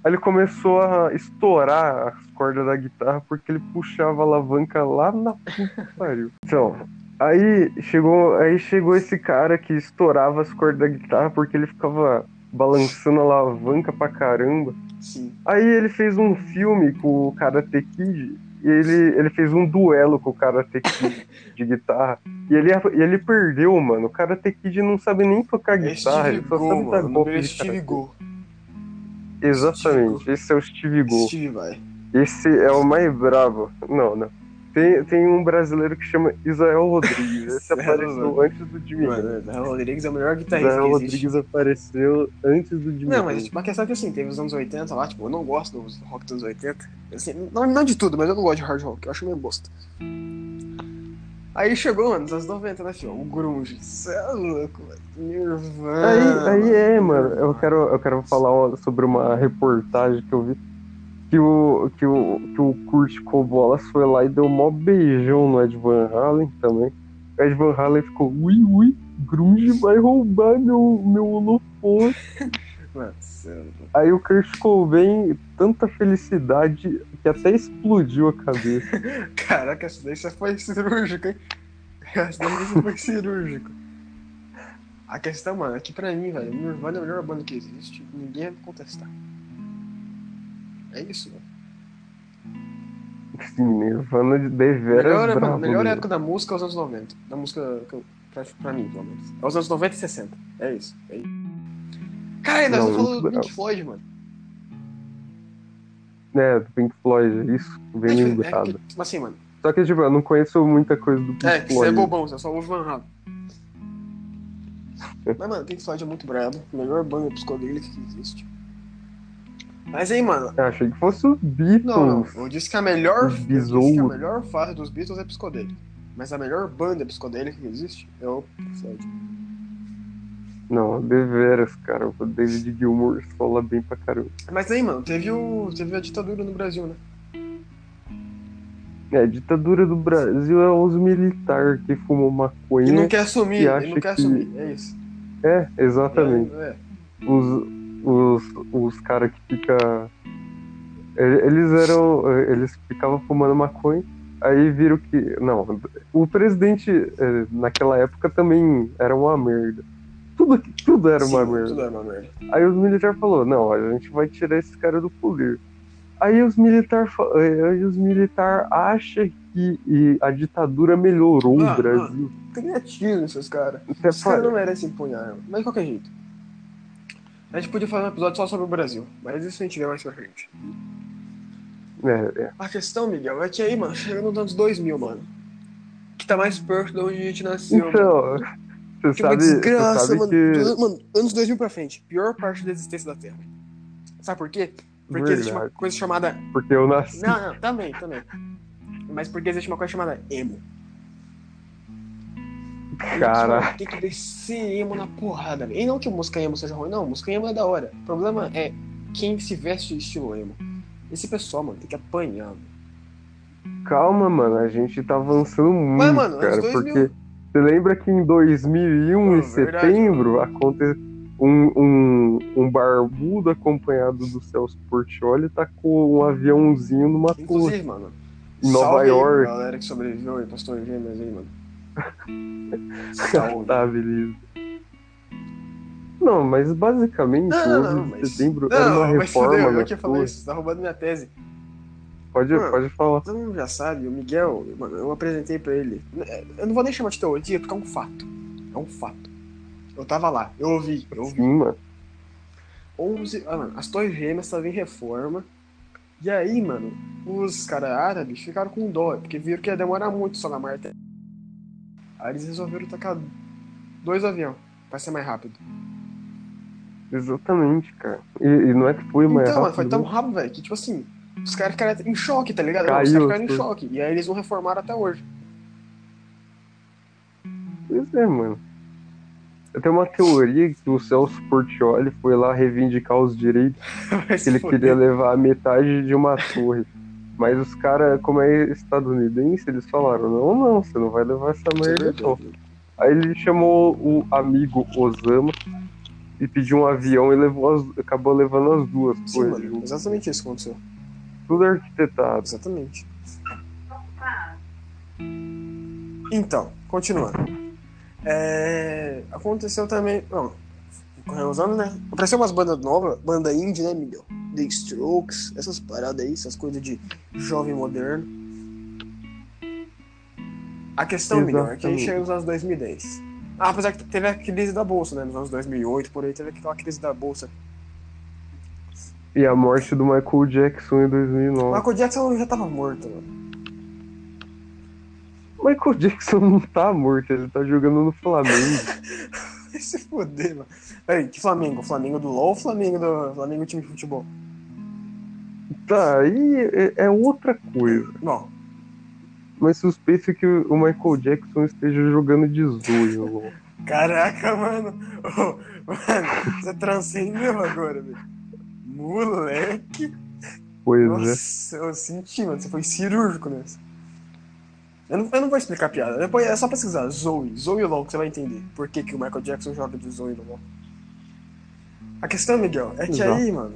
[SPEAKER 2] Aí ele começou a estourar as cordas da guitarra porque ele puxava a alavanca lá na puta pariu. Então, aí chegou, aí chegou esse cara que estourava as cordas da guitarra porque ele ficava balançando a alavanca pra caramba.
[SPEAKER 1] Sim.
[SPEAKER 2] Aí ele fez um filme com o Karate Kid e ele, ele fez um duelo com o Karate Kid <laughs> de guitarra. E ele, ele perdeu, mano. O Karate Kid não sabe nem tocar guitarra,
[SPEAKER 1] Steve
[SPEAKER 2] ele só sabe dar
[SPEAKER 1] mano. Nome
[SPEAKER 2] golpe
[SPEAKER 1] dele
[SPEAKER 2] Exatamente, esse é o Steve Go.
[SPEAKER 1] Steve vai.
[SPEAKER 2] Esse é o mais bravo. Não, não. Tem, tem um brasileiro que chama Israel Rodrigues. Esse apareceu antes do Jimmy.
[SPEAKER 1] Mano, Israel Rodrigues é o melhor guitarrista
[SPEAKER 2] Israel. Rodrigues apareceu antes do Jimmy
[SPEAKER 1] Não, mas tipo, a questão é que assim, teve os anos 80 lá, tipo, eu não gosto do rock dos anos 80. Assim, não, não de tudo, mas eu não gosto de hard rock, eu acho meio bosta. Aí chegou, mano, nos anos 90, né, filho? O grunge. Cê é louco, mano. Nirvana.
[SPEAKER 2] Aí, aí é, mano. Eu quero, eu quero falar sobre uma reportagem que eu vi. Que o, que o, que o Kurt Cobolas foi lá e deu mó beijão no Ed Van Halen também. O Ed Van Halen ficou, ui, ui, grunge vai roubar meu, meu holofote. <laughs>
[SPEAKER 1] É.
[SPEAKER 2] Aí o Kurt Cobain, tanta felicidade que até explodiu a cabeça. <laughs>
[SPEAKER 1] Caraca, essa daí foi cirúrgico, hein? Essa daí foi cirúrgico. A questão, mano, é que pra mim, velho, Nirvana é a melhor banda que existe. Ninguém vai contestar. É isso, mano.
[SPEAKER 2] Sim, Nirvana de deveras
[SPEAKER 1] Melhor, mano,
[SPEAKER 2] bravo.
[SPEAKER 1] melhor
[SPEAKER 2] mesmo.
[SPEAKER 1] época da música é os anos 90. Da música, que eu- pra, pra mim, pelo menos. É os anos 90 e 60. É isso. É isso. Cara, nós
[SPEAKER 2] Não,
[SPEAKER 1] falando do. Pink Floyd, mano.
[SPEAKER 2] É, do Pink Floyd, isso, bem
[SPEAKER 1] É, tipo, é
[SPEAKER 2] lembrado.
[SPEAKER 1] que, tipo assim, mano.
[SPEAKER 2] Só que, tipo, eu não conheço muita coisa do Pink
[SPEAKER 1] É, que você é
[SPEAKER 2] Floyd.
[SPEAKER 1] bobão, você só ouve Van Halen. <laughs> Mas, mano, Pink Floyd é muito brabo. Melhor banda psicodélica que existe. Mas aí, mano.
[SPEAKER 2] Eu achei que fosse os Beatles.
[SPEAKER 1] Não, não. Eu disse que a melhor. Que a melhor fase dos Beatles é psicodélica. Mas a melhor banda psicodélica que existe é o Pink Floyd.
[SPEAKER 2] Não, deveras, cara. O David Gilmour fala bem pra caramba.
[SPEAKER 1] Mas aí, mano, teve, o, teve a ditadura no Brasil, né?
[SPEAKER 2] É, a ditadura do Brasil é os militares que fumam maconha.
[SPEAKER 1] E não quer assumir,
[SPEAKER 2] que
[SPEAKER 1] não quer
[SPEAKER 2] que-
[SPEAKER 1] assumir, é isso.
[SPEAKER 2] É, exatamente.
[SPEAKER 1] É, é.
[SPEAKER 2] Os, os, os caras que ficam. Eles eram. Eles ficavam fumando maconha. Aí viram que. Não, o presidente eh, naquela época também era uma merda. Tudo, tudo era uma
[SPEAKER 1] Sim,
[SPEAKER 2] merda.
[SPEAKER 1] Tudo era uma merda.
[SPEAKER 2] Aí os militares falaram, não, a gente vai tirar esse cara do poder. Aí os militares aí os militar acham que a ditadura melhorou
[SPEAKER 1] Ah,
[SPEAKER 2] o Brasil.
[SPEAKER 1] Criativo esses caras.
[SPEAKER 2] Até
[SPEAKER 1] Esses caras
[SPEAKER 2] pa-
[SPEAKER 1] não merecem empunhar, arma. mas de qualquer jeito. A gente podia fazer um episódio só sobre o Brasil, mas isso a gente vê mais pra frente.
[SPEAKER 2] é, é.
[SPEAKER 1] A questão, Miguel, é que aí, mano, chegando nos anos 2000, mano, que tá mais perto de onde a gente nasceu. mano. <laughs>
[SPEAKER 2] Você
[SPEAKER 1] Que
[SPEAKER 2] sabe,
[SPEAKER 1] desgraça,
[SPEAKER 2] sabe
[SPEAKER 1] mano.
[SPEAKER 2] que.
[SPEAKER 1] Mano, anos 2000 pra frente, pior parte da existência da Terra. Sabe por quê? Porque existe uma
[SPEAKER 2] Verdade.
[SPEAKER 1] coisa chamada
[SPEAKER 2] Porque eu nasci.
[SPEAKER 1] Não, não, também, também. Mas porque existe uma coisa chamada emo.
[SPEAKER 2] Cara,
[SPEAKER 1] Tem que descer emo na porrada, velho. E não que música emo seja ruim, não. Música emo é da hora. O problema é quem se veste estilo emo. Esse pessoal, mano, tem que apanhar. mano.
[SPEAKER 2] calma, mano, a gente tá avançando muito,
[SPEAKER 1] mano, anos
[SPEAKER 2] cara.
[SPEAKER 1] 2000.
[SPEAKER 2] Porque você lembra que em 2001,
[SPEAKER 1] Pô,
[SPEAKER 2] em setembro, aconteceu. Um, um, um barbudo acompanhado do Celso Portioli tacou um aviãozinho numa torre.
[SPEAKER 1] Inclusive, mano.
[SPEAKER 2] Em Nova York.
[SPEAKER 1] galera que sobreviveu aí, pastor gêmeas aí, mano. <laughs> Salve.
[SPEAKER 2] Tá, beleza. Não, mas basicamente
[SPEAKER 1] Não, não,
[SPEAKER 2] 11 de
[SPEAKER 1] mas-
[SPEAKER 2] setembro
[SPEAKER 1] Não,
[SPEAKER 2] era uma
[SPEAKER 1] mas
[SPEAKER 2] reforma.
[SPEAKER 1] fudeu, eu
[SPEAKER 2] na
[SPEAKER 1] que ia falar
[SPEAKER 2] torre.
[SPEAKER 1] isso, você tá roubando minha tese.
[SPEAKER 2] Pode,
[SPEAKER 1] Mano.
[SPEAKER 2] pode falar.
[SPEAKER 1] Todo mundo já sabe, o Miguel, mano, eu apresentei pra ele. Eu não vou nem chamar de teoria, porque é um fato. É um fato. Eu tava lá, eu ouvi, eu ouvi.
[SPEAKER 2] Sim, mano.
[SPEAKER 1] 11. Ah, mano, as torres gêmeas estavam em reforma. E aí, mano, os caras árabes ficaram com dó, porque viram que ia demorar muito só na Marte. Aí eles resolveram tacar dois aviões, pra ser mais rápido.
[SPEAKER 2] Exatamente, cara. E, e não é que foi mais
[SPEAKER 1] então, mano,
[SPEAKER 2] rápido.
[SPEAKER 1] foi tão rápido, velho, que tipo assim, os caras ficaram em choque, tá ligado?
[SPEAKER 2] Caiu
[SPEAKER 1] os caras ficaram em
[SPEAKER 2] coisas.
[SPEAKER 1] choque. E aí eles não reformaram até hoje.
[SPEAKER 2] Pois é, mano. Eu tenho uma teoria que o Celso Portioli foi lá reivindicar os direitos <laughs> que ele
[SPEAKER 1] fuder.
[SPEAKER 2] queria levar a metade de uma torre. Mas os caras, como é estadunidense, eles falaram, não, não, você não vai levar essa
[SPEAKER 1] é
[SPEAKER 2] merda, não. Aí ele chamou o amigo Osama e pediu um avião e levou as- acabou levando as duas
[SPEAKER 1] Sim,
[SPEAKER 2] torres
[SPEAKER 1] mano,
[SPEAKER 2] juntas.
[SPEAKER 1] exatamente isso que aconteceu.
[SPEAKER 2] Tudo arquitetado.
[SPEAKER 1] Exatamente. Então, continuando. É, aconteceu também. Não, correu os anos, né? Apareceu umas bandas novas, banda indie, né, Miguel? The Strokes, essas paradas aí, essas coisas de jovem moderno. A questão, Miguel, é que a gente chega nos anos 2010. Ah, apesar que teve a crise da bolsa, né? Nos anos 2008, por aí teve aquela crise da bolsa.
[SPEAKER 2] E a morte do Michael Jackson em 2009.
[SPEAKER 1] Michael Jackson já tava morto, mano.
[SPEAKER 2] Michael Jackson não tá morto, ele tá jogando no Flamengo. <laughs>
[SPEAKER 1] Vai se foder, mano. Peraí, que Flamengo? Flamengo do LOL ou Flamengo do Flamengo time de futebol?
[SPEAKER 2] tá, aí é, é outra coisa.
[SPEAKER 1] Não.
[SPEAKER 2] Mas suspeito que o Michael Jackson esteja jogando de zoio.
[SPEAKER 1] Caraca, mano. Ô, mano, você transcendeu agora, velho. Moleque.
[SPEAKER 2] Pois é.
[SPEAKER 1] Nossa, eu senti, mano. Você foi cirúrgico nessa. Eu não, eu não vou explicar a piada. Depois é só pesquisar. Zoe. Zoe LOL que você vai entender. Por que, que o Michael Jackson joga de Zoe no LOL. A questão, Miguel, é que
[SPEAKER 2] Exato.
[SPEAKER 1] aí, mano,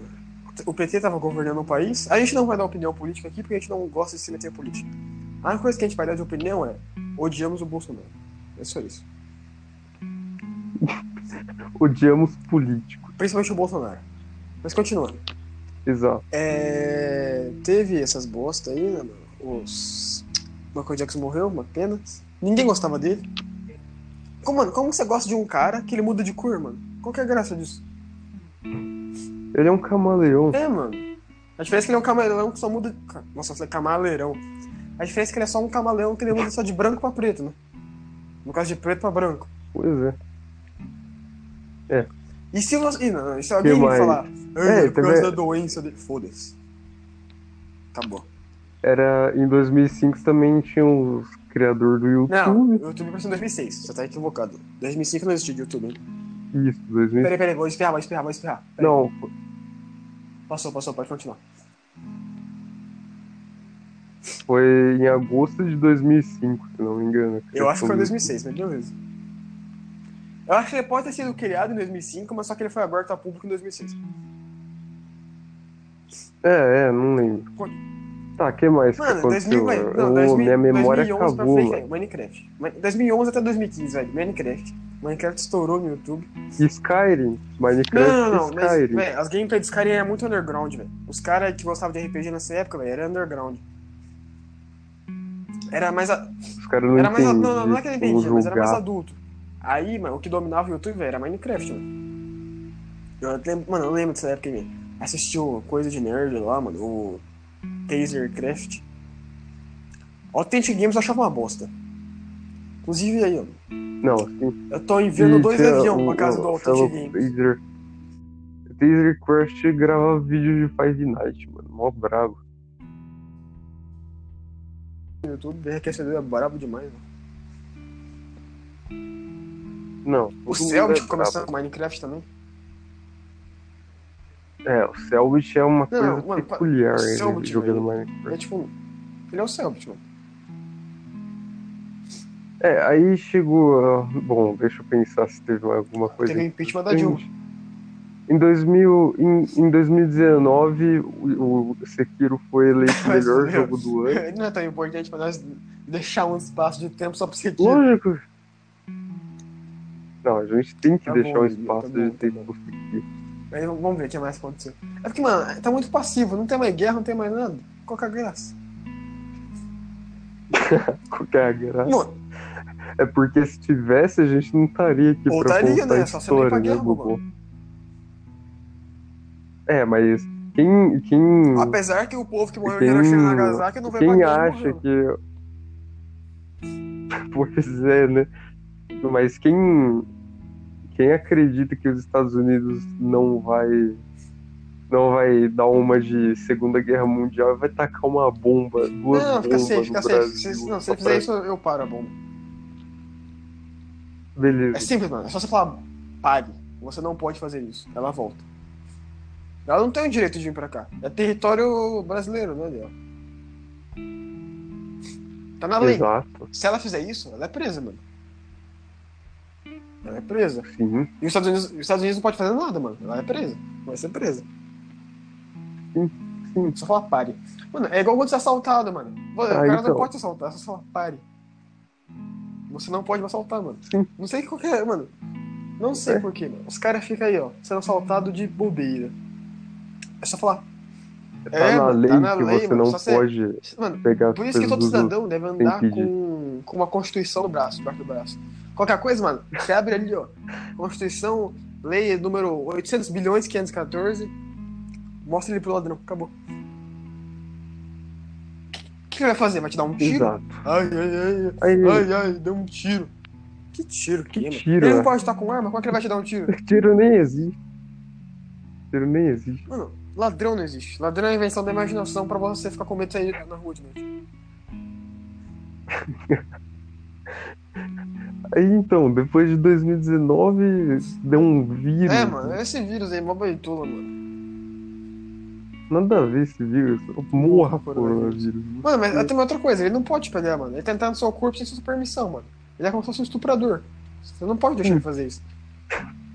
[SPEAKER 1] o PT tava governando o país. A gente não vai dar opinião política aqui porque a gente não gosta de se meter em política. A única coisa que a gente vai dar de opinião é odiamos o Bolsonaro. É só isso. <laughs>
[SPEAKER 2] Odiamos políticos.
[SPEAKER 1] Principalmente o Bolsonaro. Mas continuando.
[SPEAKER 2] Exato.
[SPEAKER 1] É, teve essas bosta aí, né? mano? Os. Michael Jackson morreu, uma pena. Ninguém gostava dele. Como, mano, como você gosta de um cara que ele muda de cor, mano? Qual que é a graça disso?
[SPEAKER 2] Ele é um camaleão.
[SPEAKER 1] É, mano. A diferença é que ele é um camaleão que só muda. Nossa, eu falei camaleirão. A diferença é que ele é só um camaleão que ele muda só de branco pra preto, né? No caso de preto pra branco.
[SPEAKER 2] Pois é.
[SPEAKER 1] E se você. Não, se alguém
[SPEAKER 2] mais?
[SPEAKER 1] falar,
[SPEAKER 2] É,
[SPEAKER 1] por causa
[SPEAKER 2] teve-
[SPEAKER 1] da doença dele. Foda-se. Acabou.
[SPEAKER 2] Era em 2005 também tinha os criadores do
[SPEAKER 1] Não,
[SPEAKER 2] YouTube.
[SPEAKER 1] o YouTube começou em 2006, você tá equivocado. 2005 não existia de YouTube. hein?
[SPEAKER 2] Isso, 2005.
[SPEAKER 1] Peraí, peraí, vou espirrar, vou espirrar, vou espirrar. Peraí.
[SPEAKER 2] Não,
[SPEAKER 1] Passou, passou, pode continuar.
[SPEAKER 2] foi em agosto de 2005, se não me engano.
[SPEAKER 1] Eu acho que foi em
[SPEAKER 2] Criação do
[SPEAKER 1] 2006, mas beleza. Eu acho que ele pode ter sido criado em 2005, mas só que ele foi aberto a público em 2006.
[SPEAKER 2] É, é, não lembro.
[SPEAKER 1] Con-
[SPEAKER 2] Tá, que mais
[SPEAKER 1] Mano,
[SPEAKER 2] que aconteceu?
[SPEAKER 1] 2000, velho, não,
[SPEAKER 2] Ô,
[SPEAKER 1] 2000,
[SPEAKER 2] minha memória
[SPEAKER 1] 2011 pra
[SPEAKER 2] acabou,
[SPEAKER 1] frente,
[SPEAKER 2] mano.
[SPEAKER 1] velho, Minecraft. Ma- 2011 até 2015, velho, Minecraft. Minecraft estourou no YouTube.
[SPEAKER 2] Skyrim, Minecraft
[SPEAKER 1] Não, não, não,
[SPEAKER 2] e
[SPEAKER 1] mas,
[SPEAKER 2] Skyrim.
[SPEAKER 1] velho, as gameplays dos caras eram muito underground, velho. Os caras que gostavam de RPG nessa época, velho, era underground. Era mais. A...
[SPEAKER 2] Os caras não
[SPEAKER 1] Não, não, não é que ele
[SPEAKER 2] como
[SPEAKER 1] entendia, mas era mais adulto. Aí, mano, o que dominava o YouTube, era Minecraft, mano. Eu lembro, mano, eu lembro dessa época aí. Assistiu coisa de nerd lá, mano, o Tasercraft. Authentic Games eu achava uma bosta. Inclusive aí, ó.
[SPEAKER 2] Não, sim.
[SPEAKER 1] Eu tô enviando dois aviões
[SPEAKER 2] o-
[SPEAKER 1] pra casa
[SPEAKER 2] o
[SPEAKER 1] do Authentic Games.
[SPEAKER 2] Taser. Taser Crash grava vídeo de Five Nights, mano. Mó bravo.
[SPEAKER 1] no YouTube, enriquecedor é brabo demais, mano.
[SPEAKER 2] Não.
[SPEAKER 1] O Selbit
[SPEAKER 2] é
[SPEAKER 1] começou com Minecraft também.
[SPEAKER 2] É, o Selbit é uma
[SPEAKER 1] Não,
[SPEAKER 2] coisa
[SPEAKER 1] mano,
[SPEAKER 2] peculiar ele
[SPEAKER 1] Selbit,
[SPEAKER 2] jogando
[SPEAKER 1] velho.
[SPEAKER 2] Minecraft.
[SPEAKER 1] É tipo. Ele é o Selbit, mano.
[SPEAKER 2] É, aí chegou. ah, Bom, deixa eu pensar se teve alguma coisa.
[SPEAKER 1] Teve impeachment da Dilma.
[SPEAKER 2] Em, 2000, em, em 2019, o, o Sekiro foi eleito <laughs> o melhor jogo do ano. <laughs>
[SPEAKER 1] Não é tão importante pra nós deixar um espaço de tempo só você aqui.
[SPEAKER 2] Lógico. Não, a gente tem que
[SPEAKER 1] Tá
[SPEAKER 2] deixar
[SPEAKER 1] bom,
[SPEAKER 2] um
[SPEAKER 1] Miguel,
[SPEAKER 2] espaço,
[SPEAKER 1] tá bom,
[SPEAKER 2] tem
[SPEAKER 1] tá
[SPEAKER 2] que
[SPEAKER 1] bom.
[SPEAKER 2] conseguir.
[SPEAKER 1] Aí vamos ver o que mais aconteceu. É porque, mano, tá muito passivo, não tem mais guerra, não tem mais nada. Qual que é a graça? <laughs>
[SPEAKER 2] Qualquer é a graça.
[SPEAKER 1] Mano,
[SPEAKER 2] É porque se tivesse, a gente não estaria aqui
[SPEAKER 1] Ou
[SPEAKER 2] pra
[SPEAKER 1] estaria, né? Só pra
[SPEAKER 2] história, né? É, mas quem, quem,
[SPEAKER 1] apesar que o povo que morreu em
[SPEAKER 2] quem,
[SPEAKER 1] Hiroshima e Nagasaki não vai
[SPEAKER 2] quem acha
[SPEAKER 1] morreu.
[SPEAKER 2] que... <laughs> Pois é, né? Mas quem, quem acredita que os Estados Unidos não vai não vai dar uma de Segunda Guerra Mundial e vai tacar uma bomba, duas
[SPEAKER 1] Não, fica
[SPEAKER 2] bombas
[SPEAKER 1] safe,
[SPEAKER 2] no
[SPEAKER 1] fica safe. Se, não, se ele fizer isso, eu paro a bomba. É
[SPEAKER 2] Beleza.
[SPEAKER 1] simples, mano. É só você falar, pare. Você não pode fazer isso. Ela volta. Ela não tem o direito de vir pra cá. É território brasileiro, né, Léo? Tá na lei.
[SPEAKER 2] Exato,
[SPEAKER 1] Se ela fizer isso, ela é presa, mano. Ela é presa.
[SPEAKER 2] sim.
[SPEAKER 1] E os Estados Unidos, os Estados Unidos não pode fazer nada, mano. Ela é presa. Vai ser presa.
[SPEAKER 2] Sim, sim.
[SPEAKER 1] Só falar pare. Mano, é igual quando você é assaltado, mano. O
[SPEAKER 2] Ah,
[SPEAKER 1] cara
[SPEAKER 2] então.
[SPEAKER 1] não pode te assaltar, é só falar pare. Você não pode me assaltar, mano.
[SPEAKER 2] Sim.
[SPEAKER 1] Não sei qual que é, mano. Não sei
[SPEAKER 2] É.
[SPEAKER 1] porquê, mano. Os caras ficam aí, ó, sendo assaltado de bobeira. É só falar.
[SPEAKER 2] Tá
[SPEAKER 1] É,
[SPEAKER 2] na
[SPEAKER 1] mano,
[SPEAKER 2] lei
[SPEAKER 1] tá na
[SPEAKER 2] que
[SPEAKER 1] lei,
[SPEAKER 2] você
[SPEAKER 1] mano.
[SPEAKER 2] não pode
[SPEAKER 1] Mano,
[SPEAKER 2] pegar
[SPEAKER 1] por isso que todo cidadão deve andar com, com uma Constituição no braço, debaixo do braço. Qualquer coisa, mano, você abre ali, ó. Constituição, lei número 800 bilhões 514. Mostra ele pro ladrão, acabou. O que ele vai fazer? Vai te dar um tiro?
[SPEAKER 2] Exato.
[SPEAKER 1] Ai, ai, ai,
[SPEAKER 2] Aí,
[SPEAKER 1] ai, ai, deu um tiro. Que tiro?
[SPEAKER 2] Que
[SPEAKER 1] mano?
[SPEAKER 2] tiro,
[SPEAKER 1] Ele não
[SPEAKER 2] é?
[SPEAKER 1] pode estar com arma, como é que ele vai te dar um tiro? <laughs>
[SPEAKER 2] tiro nem existe. Tiro nem existe.
[SPEAKER 1] Mano, ladrão não existe. Ladrão é a invenção da imaginação pra você ficar com medo de sair na rua de noite. <laughs>
[SPEAKER 2] Aí então, depois de 2019, deu um vírus.
[SPEAKER 1] É, mano, esse vírus aí, mó baitola, mano.
[SPEAKER 2] Nada a ver esse vírus. Morra,
[SPEAKER 1] Coronavírus. Mano, mas tem uma outra coisa, ele não pode pegar, mano. Ele tá entrando no seu corpo sem sua permissão, mano. Ele é como se fosse um estuprador. Você não pode deixar ele fazer isso. <laughs>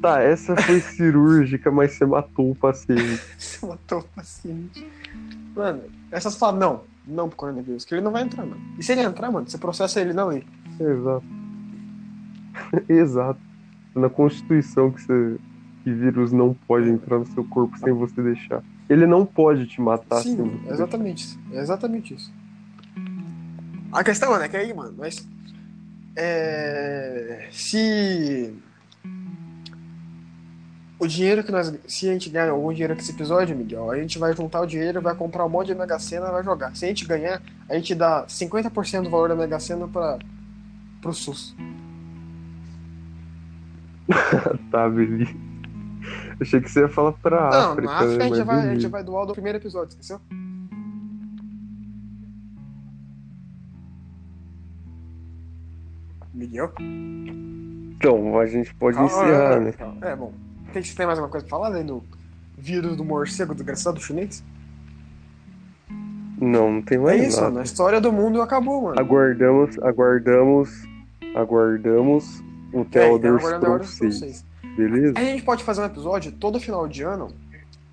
[SPEAKER 2] Tá, essa foi <laughs> cirúrgica, mas você matou o paciente.
[SPEAKER 1] Você matou o paciente. Mano, essas falam, não, não pro coronavírus, que ele não vai entrar, mano. E se ele entrar, mano, você processa ele na lei.
[SPEAKER 2] Exato. <laughs> Exato. Na Constituição que, você, que vírus não pode entrar no seu corpo sem você deixar. Ele não pode te matar sem
[SPEAKER 1] Sim,
[SPEAKER 2] você
[SPEAKER 1] é exatamente isso. É exatamente isso. A questão, mano, é que aí, mano, mas. É. Se. O dinheiro que nós. Se a gente ganhar algum dinheiro com esse episódio, Miguel, a gente vai juntar o dinheiro, vai comprar um monte de Mega Sena e vai jogar. Se a gente ganhar, a gente dá 50% do valor da Mega Sena pra, pro SUS. <laughs>
[SPEAKER 2] Tá, beleza. Achei que você ia falar pra
[SPEAKER 1] Não,
[SPEAKER 2] África.
[SPEAKER 1] na África a, gente vai, a gente vai doar do primeiro episódio, esqueceu? Miguel?
[SPEAKER 2] Então, a gente pode
[SPEAKER 1] Calma,
[SPEAKER 2] encerrar,
[SPEAKER 1] é,
[SPEAKER 2] né?
[SPEAKER 1] É, bom. Tem, tem mais alguma coisa pra falar além do vírus do morcego desgraçado chinês?
[SPEAKER 2] Não, não tem
[SPEAKER 1] É
[SPEAKER 2] mais
[SPEAKER 1] isso,
[SPEAKER 2] nada.
[SPEAKER 1] mano. A história do mundo acabou, mano.
[SPEAKER 2] Aguardamos, aguardamos, aguardamos o
[SPEAKER 1] É,
[SPEAKER 2] Elder
[SPEAKER 1] então é a hora
[SPEAKER 2] Scrolls
[SPEAKER 1] dos
[SPEAKER 2] 6.
[SPEAKER 1] vocês.
[SPEAKER 2] Beleza?
[SPEAKER 1] Aí a gente pode fazer um episódio todo final de ano,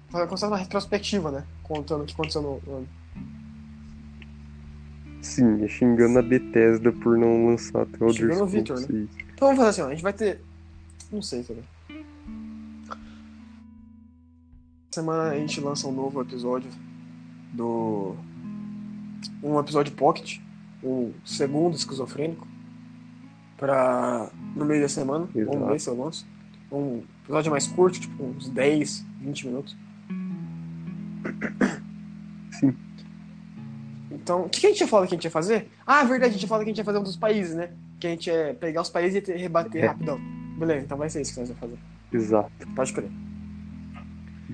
[SPEAKER 1] fazer uma retrospectiva, né? Contando o que aconteceu no no ano.
[SPEAKER 2] Sim, é xingando a Bethesda por não lançar The Elder
[SPEAKER 1] Xingando o Victor, né?
[SPEAKER 2] 6.
[SPEAKER 1] Então vamos fazer assim, ó. A gente vai ter. Não sei, também. Semana a gente lança um novo episódio do. Um episódio pocket, o segundo esquizofrênico. Pra. No meio da semana.
[SPEAKER 2] Exato.
[SPEAKER 1] Vamos ver se eu lanço. Um episódio mais curto, tipo uns 10, 20 minutos.
[SPEAKER 2] Sim.
[SPEAKER 1] Então, o que que a gente tinha falado que a gente ia fazer? Ah, verdade, a gente tinha falado que a gente ia fazer um dos países, né? Que a gente ia pegar os países e te- rebater
[SPEAKER 2] É.
[SPEAKER 1] rapidão. Beleza, então vai ser isso que nós vamos fazer.
[SPEAKER 2] Exato.
[SPEAKER 1] Pode crer.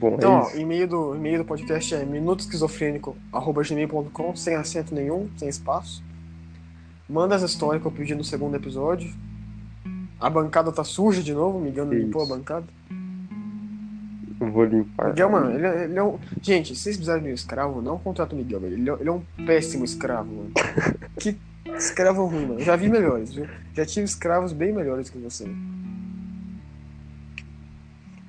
[SPEAKER 2] Bom,
[SPEAKER 1] Então,
[SPEAKER 2] é
[SPEAKER 1] ó,
[SPEAKER 2] isso.
[SPEAKER 1] o e-mail do, e-mail do podcast é minutosquizofrênico.gmail.com, sem acento nenhum, sem espaço. Manda as histórias que eu pedi no segundo episódio. A bancada tá suja de novo, o Miguel não limpou a bancada.
[SPEAKER 2] Não vou limpar.
[SPEAKER 1] Miguel, mano, ele, é- ele é um. Gente, se vocês precisarem de um escravo, não contrata o Miguel, velho. Ele, é- ele é um péssimo escravo, mano. <laughs> que escravo ruim, mano. Eu já vi melhores, viu? Já tive escravos bem melhores que você.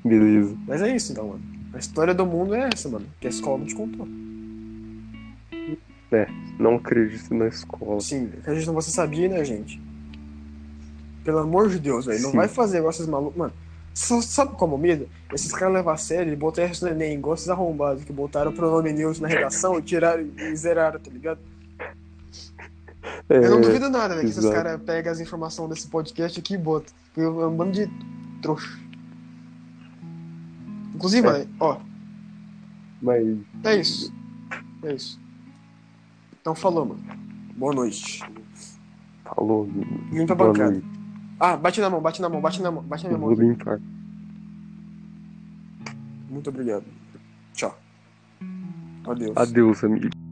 [SPEAKER 2] Beleza.
[SPEAKER 1] Mas é isso então, mano. A história do mundo é essa, mano. Que a escola não te contou.
[SPEAKER 2] É. Não acredito na escola.
[SPEAKER 1] Sim, acredito em você sabia, né, gente? Pelo amor de Deus, velho. Não vai fazer esses malucos. Mano, sabe como medo? Esses caras levam a sério e botaram isso no Enem, igual esses arrombados que botaram o pronome neutro na redação e tiraram e zeraram, tá ligado?
[SPEAKER 2] É,
[SPEAKER 1] Eu não duvido nada, velho, que esses
[SPEAKER 2] exato.
[SPEAKER 1] caras pegam as informações desse podcast aqui e botam. É um bando de trouxa. Inclusive,
[SPEAKER 2] É.
[SPEAKER 1] ó,
[SPEAKER 2] Mas
[SPEAKER 1] é isso. É isso. Então falou, mano. Boa noite.
[SPEAKER 2] falou.
[SPEAKER 1] Limpa a bancada.
[SPEAKER 2] noite.
[SPEAKER 1] Ah, bate na mão, bate na mão, bate na mão, bate na minha
[SPEAKER 2] Vou
[SPEAKER 1] mão. aqui.
[SPEAKER 2] limpar.
[SPEAKER 1] Muito obrigado. Tchau. Adeus.
[SPEAKER 2] Adeus, amigo.